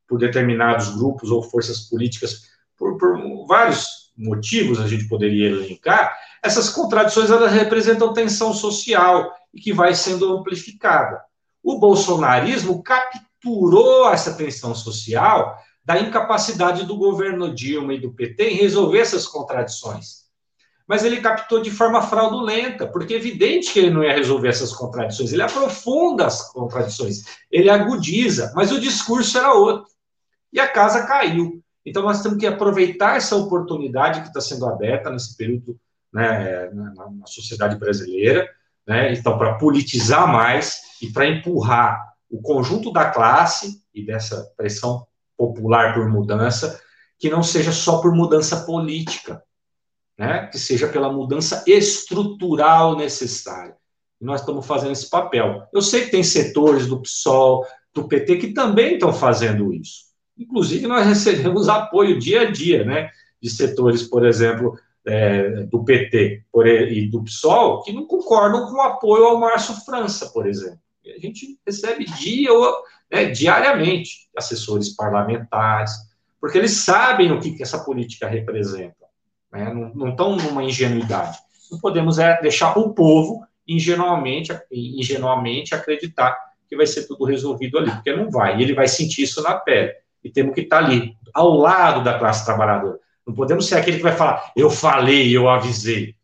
por determinados grupos ou forças políticas, por, por vários motivos a gente poderia elencar, essas contradições elas representam tensão social e que vai sendo amplificada. O bolsonarismo capturou essa tensão social da incapacidade do governo Dilma e do PT em resolver essas contradições. Mas ele captou de forma fraudulenta, porque é evidente que ele não ia resolver essas contradições, ele aprofunda as contradições, ele agudiza, mas o discurso era outro. E a casa caiu. Então nós temos que aproveitar essa oportunidade que está sendo aberta nesse período né, na, na sociedade brasileira, né, então para politizar mais e para empurrar o conjunto da classe e dessa pressão popular por mudança, que não seja só por mudança política, né, que seja pela mudança estrutural necessária. E nós estamos fazendo esse papel. Eu sei que tem setores do PSOL, do PT, que também estão fazendo isso. Inclusive, nós recebemos apoio dia a dia, né, de setores, por exemplo, é, do PT por, e do PSOL, que não concordam com o apoio ao Márcio França, por exemplo. A gente recebe dia, né, diariamente assessores parlamentares, porque eles sabem o que, que essa política representa. Né, não, não estão numa ingenuidade. Não podemos é, deixar o povo ingenuamente, ingenuamente acreditar que vai ser tudo resolvido ali, porque não vai. E ele vai sentir isso na pele. E temos que estar ali, ao lado da classe trabalhadora. Não podemos ser aquele que vai falar, eu falei, eu avisei.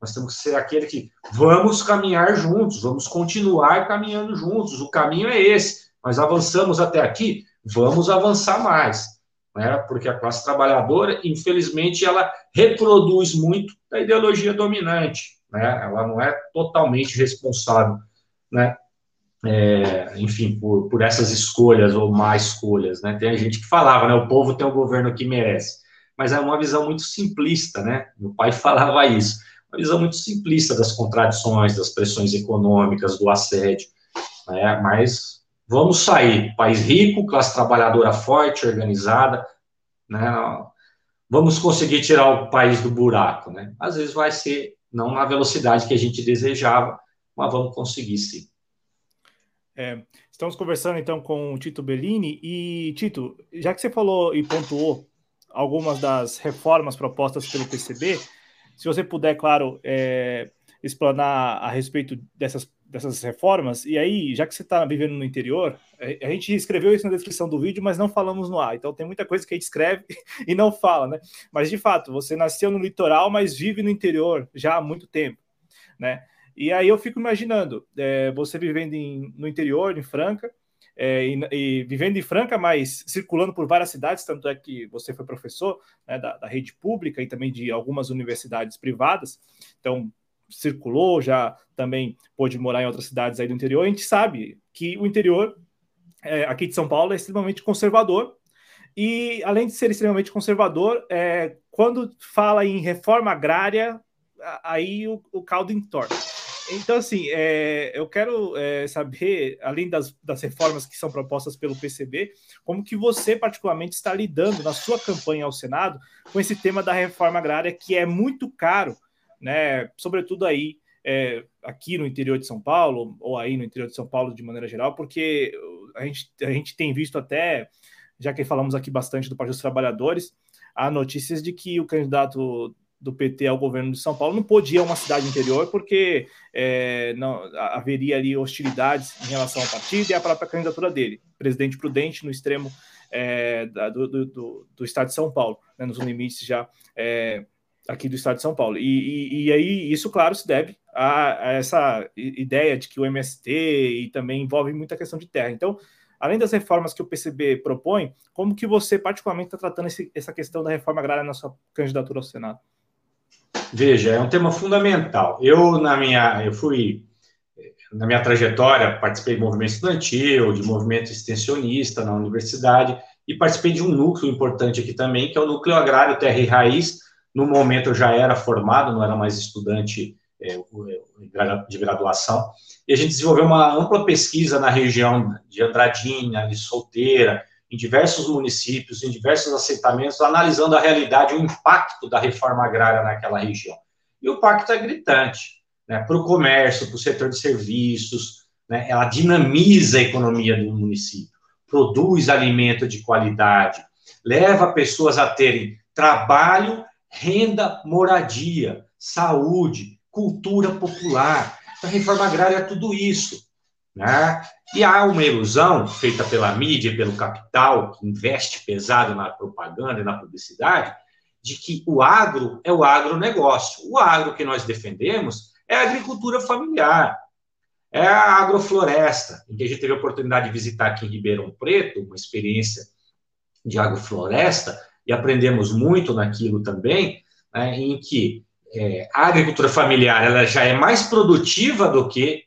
Nós temos que ser aquele que vamos caminhar juntos, vamos continuar caminhando juntos. O caminho é esse. Nós avançamos até aqui, vamos avançar mais. Né? Porque a classe trabalhadora, infelizmente, ela reproduz muito da ideologia dominante. Né? Ela não é totalmente responsável, né? É, enfim, por, por essas escolhas ou más escolhas. Né? Tem gente que falava, né? o povo tem o governo que merece mas é uma visão muito simplista, né? Meu pai <laughs> falava isso, uma visão muito simplista das contradições, das pressões econômicas, do assédio, né? Mas vamos sair, país rico, classe trabalhadora forte, organizada, né? Vamos conseguir tirar o país do buraco, né? Às vezes vai ser não na velocidade que a gente desejava, mas vamos conseguir sim. É, estamos conversando então com o Tito Bellini e Tito, já que você falou e pontuou algumas das reformas propostas pelo PCB. Se você puder, claro, é, explanar a respeito dessas, dessas reformas, e aí, já que você está vivendo no interior, a gente escreveu isso na descrição do vídeo, mas não falamos no ar. Então tem muita coisa que a gente escreve <laughs> e não fala, né? Mas de fato, você nasceu no litoral, mas vive no interior já há muito tempo, né? E aí eu fico imaginando, é, você vivendo em, no interior, em Franca, é, e, e, vivendo em Franca, mas circulando por várias cidades, tanto é que você foi professor né, da, da, rede pública e também de algumas universidades privadas, então circulou, já também pôde morar em outras cidades aí do interior. A gente sabe que o interior é, aqui de São Paulo é extremamente conservador, e além de ser extremamente conservador, é, quando fala em reforma agrária, aí o, o caldo entorta. Então, assim, é, eu quero é, saber, além das, das reformas que são propostas pelo PCB, como que você, particularmente, está lidando na sua campanha ao Senado com esse tema da reforma agrária, que é muito caro, né? Sobretudo aí é, aqui no interior de São Paulo, ou aí no interior de São Paulo de maneira geral, porque a gente, a gente tem visto até, já que falamos aqui bastante do Partido dos Trabalhadores, há notícias de que o candidato do PT ao governo de São Paulo não podia uma cidade interior porque é, não haveria ali hostilidades em relação ao partido e à própria candidatura dele, presidente prudente no extremo é, da, do, do, do, estado de São Paulo, né, nos limites já é, aqui do estado de São Paulo. E, e, e, aí isso, claro, se deve a, a, essa ideia de que o MST e também envolve muita questão de terra. Então, além das reformas que o PCB propõe, como que você particularmente está tratando esse, essa questão da reforma agrária na sua candidatura ao Senado? Veja, é um tema fundamental. Eu, na minha, eu fui, na minha trajetória, participei de movimento estudantil, de movimento extensionista na universidade, e participei de um núcleo importante aqui também, que é o Núcleo Agrário Terra e Raiz. No momento eu já era formado, não era mais estudante é, de graduação, e a gente desenvolveu uma ampla pesquisa na região de Andradina, de Solteira, em diversos municípios, em diversos assentamentos, analisando a realidade, o impacto da reforma agrária naquela região. E o impacto é gritante, né, para o comércio, para o setor de serviços, né, ela dinamiza a economia do município, produz alimento de qualidade, leva pessoas a terem trabalho, renda, moradia, saúde, cultura popular. A reforma agrária é tudo isso. Né? E há uma ilusão feita pela mídia, pelo capital, que investe pesado na propaganda e na publicidade, de que o agro é o agronegócio. O agro que nós defendemos é a agricultura familiar, é a agrofloresta, em que a gente teve a oportunidade de visitar aqui em Ribeirão Preto, uma experiência de agrofloresta, e aprendemos muito naquilo também, né, em que é, a agricultura familiar ela já é mais produtiva do que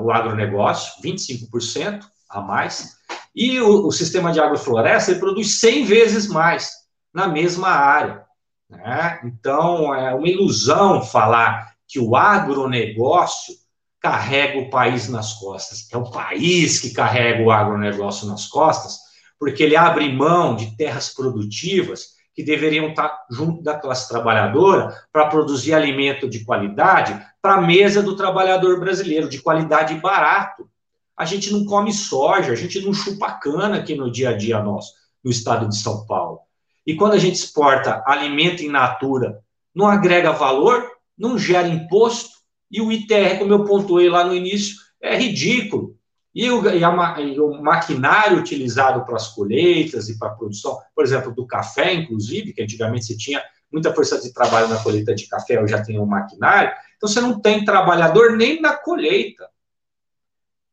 o agronegócio, 25% a mais, e o, o, sistema de agrofloresta ele produz 100 vezes mais na mesma área. Né? Então, é uma ilusão falar que o agronegócio carrega o país nas costas. É o país que carrega o agronegócio nas costas, porque ele abre mão de terras produtivas que deveriam estar junto da classe trabalhadora para produzir alimento de qualidade para a mesa do trabalhador brasileiro, de qualidade e barato. A gente não come soja, a gente não chupa cana aqui no dia a dia nosso, no estado de São Paulo. E quando a gente exporta alimento in natura, não agrega valor, não gera imposto, e o ITR, como eu pontuei lá no início, é ridículo. E o, e, a, e o, maquinário utilizado para as colheitas e para a produção, por exemplo, do café, inclusive, que antigamente se tinha muita força de trabalho na colheita de café, eu já tenho um maquinário, então você não tem trabalhador nem na colheita.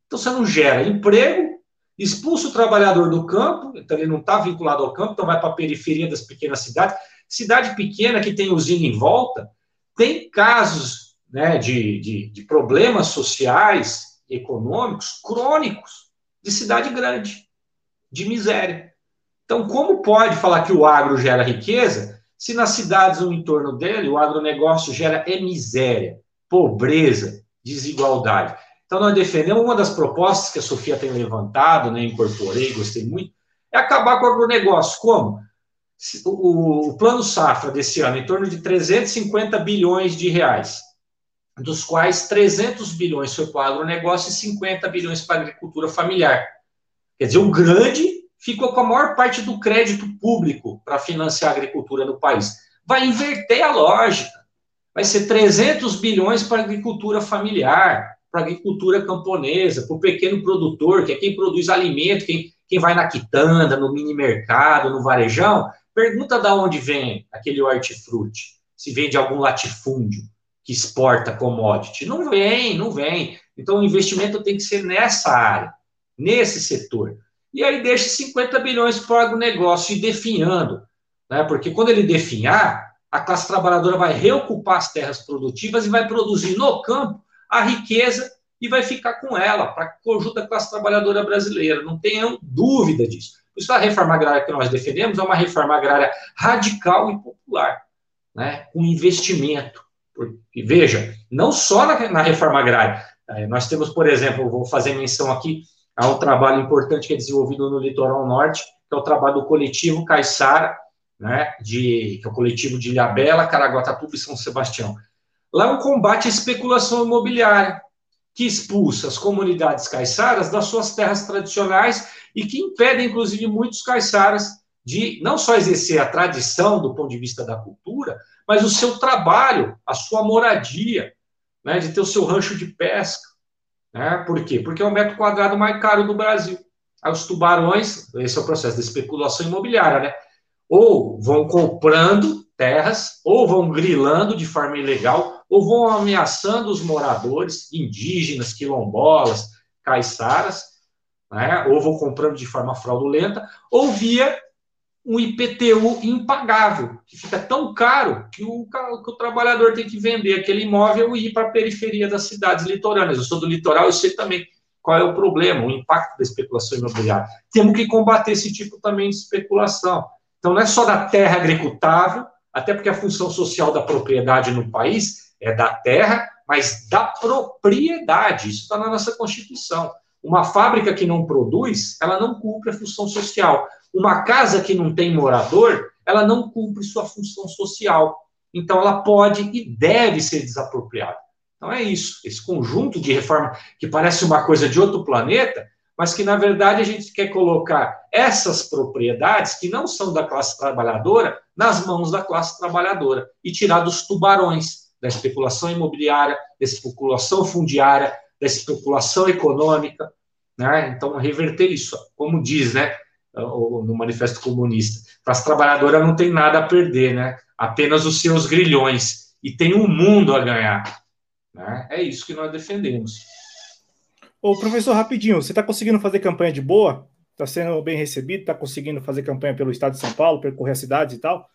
Então você não gera emprego, expulsa o trabalhador do campo, então ele não está vinculado ao campo, então vai para a periferia das pequenas cidades. Cidade pequena que tem usina em volta, tem casos né, de, de, de problemas sociais econômicos crônicos de cidade grande, de miséria. Então, como pode falar que o agro gera riqueza se nas cidades no entorno dele o agronegócio gera é miséria, pobreza, desigualdade? Então, nós defendemos uma das propostas que a Sofia tem levantado, né, incorporei, gostei muito, é acabar com o agronegócio. Como? O, o plano safra desse ano, em torno de 350 bilhões de reais dos quais 300 bilhões foi para o agronegócio e 50 bilhões para a agricultura familiar. Quer dizer, o grande ficou com a maior parte do crédito público para financiar a agricultura no país. Vai inverter a lógica. Vai ser 300 bilhões para a agricultura familiar, para a agricultura camponesa, para o pequeno produtor, que é quem produz alimento, quem, quem vai na quitanda, no mini mercado, no varejão. Pergunta de onde vem aquele hortifruti, se vem de algum latifúndio que exporta commodity. Não vem, não vem. Então, o investimento tem que ser nessa área, nesse setor. E aí deixa 50 bilhões para o agronegócio e definhando. Né? Porque quando ele definhar, a classe trabalhadora vai reocupar as terras produtivas e vai produzir no campo a riqueza e vai ficar com ela, para a conjunto da classe trabalhadora brasileira. Não tenham dúvida disso. Por isso, a reforma agrária que nós defendemos é uma reforma agrária radical e popular, né? com investimento porque, veja, não só na, reforma agrária, nós temos, por exemplo, vou fazer menção aqui a um trabalho importante que é desenvolvido no litoral norte, que é o trabalho do coletivo Caiçara, né, de, que é o coletivo de Ilhabela, Caraguatatuba e São Sebastião. Lá é um combate à especulação imobiliária, que expulsa as comunidades caiçaras das suas terras tradicionais e que impede, inclusive, muitos caiçaras de não só exercer a tradição do ponto de vista da cultura, mas o seu trabalho, a sua moradia, né, de ter o seu rancho de pesca. Né? Por quê? Porque é o metro quadrado mais caro do Brasil. Aí os tubarões, esse é o processo da especulação imobiliária, né? Ou vão comprando terras, ou vão grilando de forma ilegal, ou vão ameaçando os moradores, indígenas, quilombolas, caiçaras, né? ou vão comprando de forma fraudulenta, ou via um IPTU impagável, que fica tão caro que o, que o trabalhador tem que vender aquele imóvel e ir para a periferia das cidades litorâneas. Eu sou do litoral, eu sei também qual é o problema, o impacto da especulação imobiliária. Temos que combater esse tipo também de especulação. Então, não é só da terra agricultável, até porque a função social da propriedade no país é da terra, mas da propriedade. Isso está na nossa Constituição. Uma fábrica que não produz, ela não cumpre a função social. Uma casa que não tem morador, ela não cumpre sua função social. Então, ela pode e deve ser desapropriada. Então, é isso. Esse conjunto de reforma que parece uma coisa de outro planeta, mas que, na verdade, a gente quer colocar essas propriedades, que não são da classe trabalhadora, nas mãos da classe trabalhadora e tirar dos tubarões da especulação imobiliária, da especulação fundiária, da especulação econômica. Né? Então, reverter isso. Como diz, né? No Manifesto Comunista. Classe trabalhadora não tem nada a perder, né? Apenas os seus grilhões. E tem um mundo a ganhar. Né? É isso que nós defendemos. Ô, professor, rapidinho, você está conseguindo fazer campanha de boa? Está sendo bem recebido? Está conseguindo fazer campanha pelo estado de São Paulo, percorrer as cidades e tal?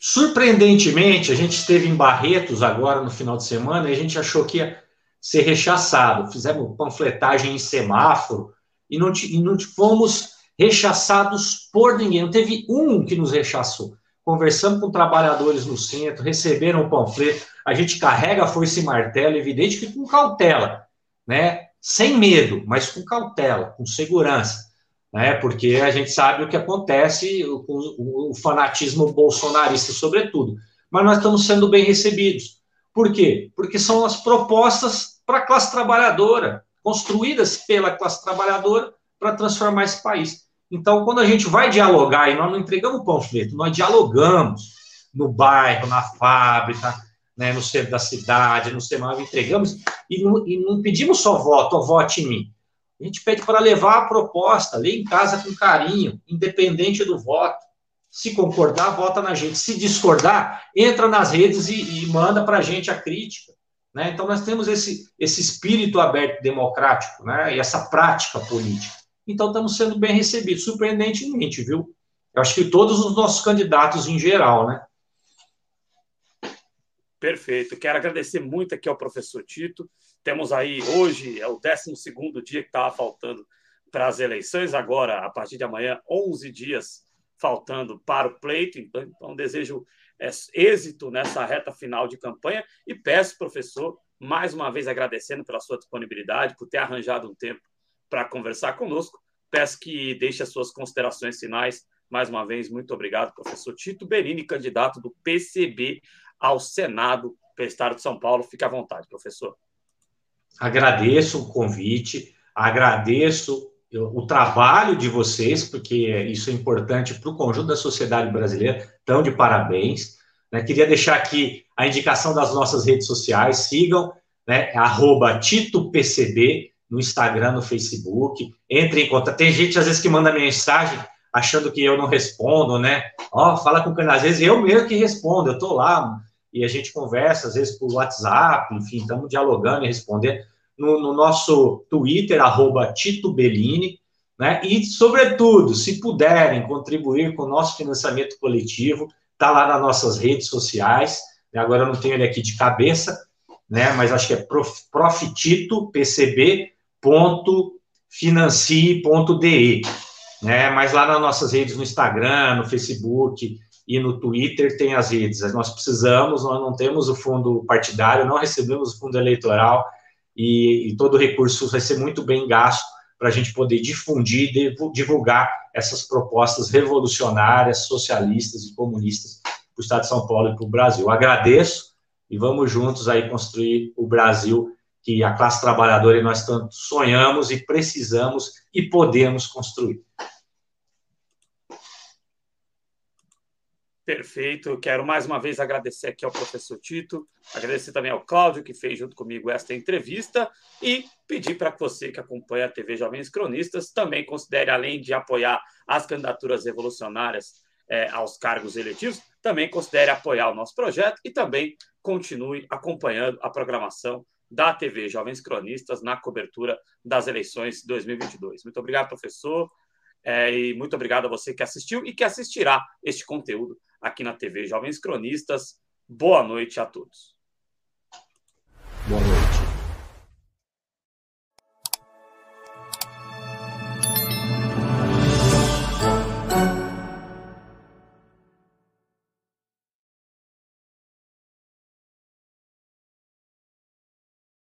Surpreendentemente, a gente esteve em Barretos agora no final de semana e a gente achou que ia ser rechaçado. Fizemos panfletagem em semáforo e não, e não fomos rechaçados por ninguém. Não teve um que nos rechaçou. Conversamos com trabalhadores no centro, receberam o panfleto. A gente carrega a foice e martelo, evidente que com cautela, né? Sem medo, mas com cautela, com segurança, né? Porque a gente sabe o que acontece com o fanatismo bolsonarista, sobretudo. Mas nós estamos sendo bem recebidos. Por quê? Porque são as propostas para a classe trabalhadora, construídas pela classe trabalhadora para transformar esse país. Então, quando a gente vai dialogar, e nós não entregamos panfleto, nós dialogamos no bairro, na fábrica, né, no centro da cidade, no semáforo, entregamos, e não, e não pedimos só voto, ou vote em mim. A gente pede para levar a proposta, ler em casa com carinho, independente do voto. Se concordar, vota na gente. Se discordar, entra nas redes e, e manda para a gente a crítica. Né? Então, nós temos esse, esse espírito aberto democrático né? e essa prática política. Então, estamos sendo bem recebidos, surpreendentemente, viu? Eu acho que todos os nossos candidatos em geral, né? Perfeito. Quero agradecer muito aqui ao professor Tito. Temos aí hoje, é o 12 dia que estava faltando para as eleições, agora, a partir de amanhã, 11 dias faltando para o pleito. Então, então desejo é, êxito nessa reta final de campanha e peço, professor, mais uma vez agradecendo pela sua disponibilidade, por ter arranjado um tempo para conversar conosco. Peço que deixe as suas considerações finais. Mais uma vez, muito obrigado, professor Tito Berini, candidato do PCB ao Senado pelo Estado de São Paulo. Fique à vontade, professor. Agradeço o convite, agradeço o trabalho de vocês, porque isso é importante para o conjunto da sociedade brasileira. Então, de parabéns. Né? Queria deixar aqui a indicação das nossas redes sociais. Sigam, né? Arroba TitoPCB, no Instagram, no Facebook. Entre em contato. Tem gente, às vezes, que manda mensagem achando que eu não respondo, né? Ó, oh, fala com o canal. Às vezes eu mesmo que respondo, eu tô lá e a gente conversa, às vezes, por WhatsApp, enfim, estamos dialogando e respondendo. No, no, nosso Twitter, arroba Tito Bellini, né? E, sobretudo, se puderem contribuir com o nosso financiamento coletivo, tá lá nas nossas redes sociais. Né? Agora eu não tenho ele aqui de cabeça, né? Mas acho que é prof, Profitito PCB financie.de, né? Mas lá nas nossas redes, no Instagram, no Facebook e no Twitter tem as redes. Nós precisamos, nós não temos o fundo partidário, não recebemos o fundo eleitoral e, e todo o recurso vai ser muito bem gasto para a gente poder difundir, divulgar essas propostas revolucionárias, socialistas e comunistas para o Estado de São Paulo e para o Brasil. agradeço e vamos juntos aí construir o Brasil que a classe trabalhadora e nós tanto sonhamos e precisamos e podemos construir. Perfeito. Quero mais uma vez agradecer aqui ao professor Tito, agradecer também ao Cláudio, que fez junto comigo esta entrevista, e pedir para você que acompanha a TV Jovens Cronistas também considere, além de apoiar as candidaturas revolucionárias é, aos cargos eletivos, também considere apoiar o nosso projeto e também continue acompanhando a programação da TV Jovens Cronistas na cobertura das eleições 2022. Muito obrigado, professor. É, e muito obrigado a você que assistiu e que assistirá este conteúdo aqui na TV Jovens Cronistas. Boa noite a todos. Boa noite.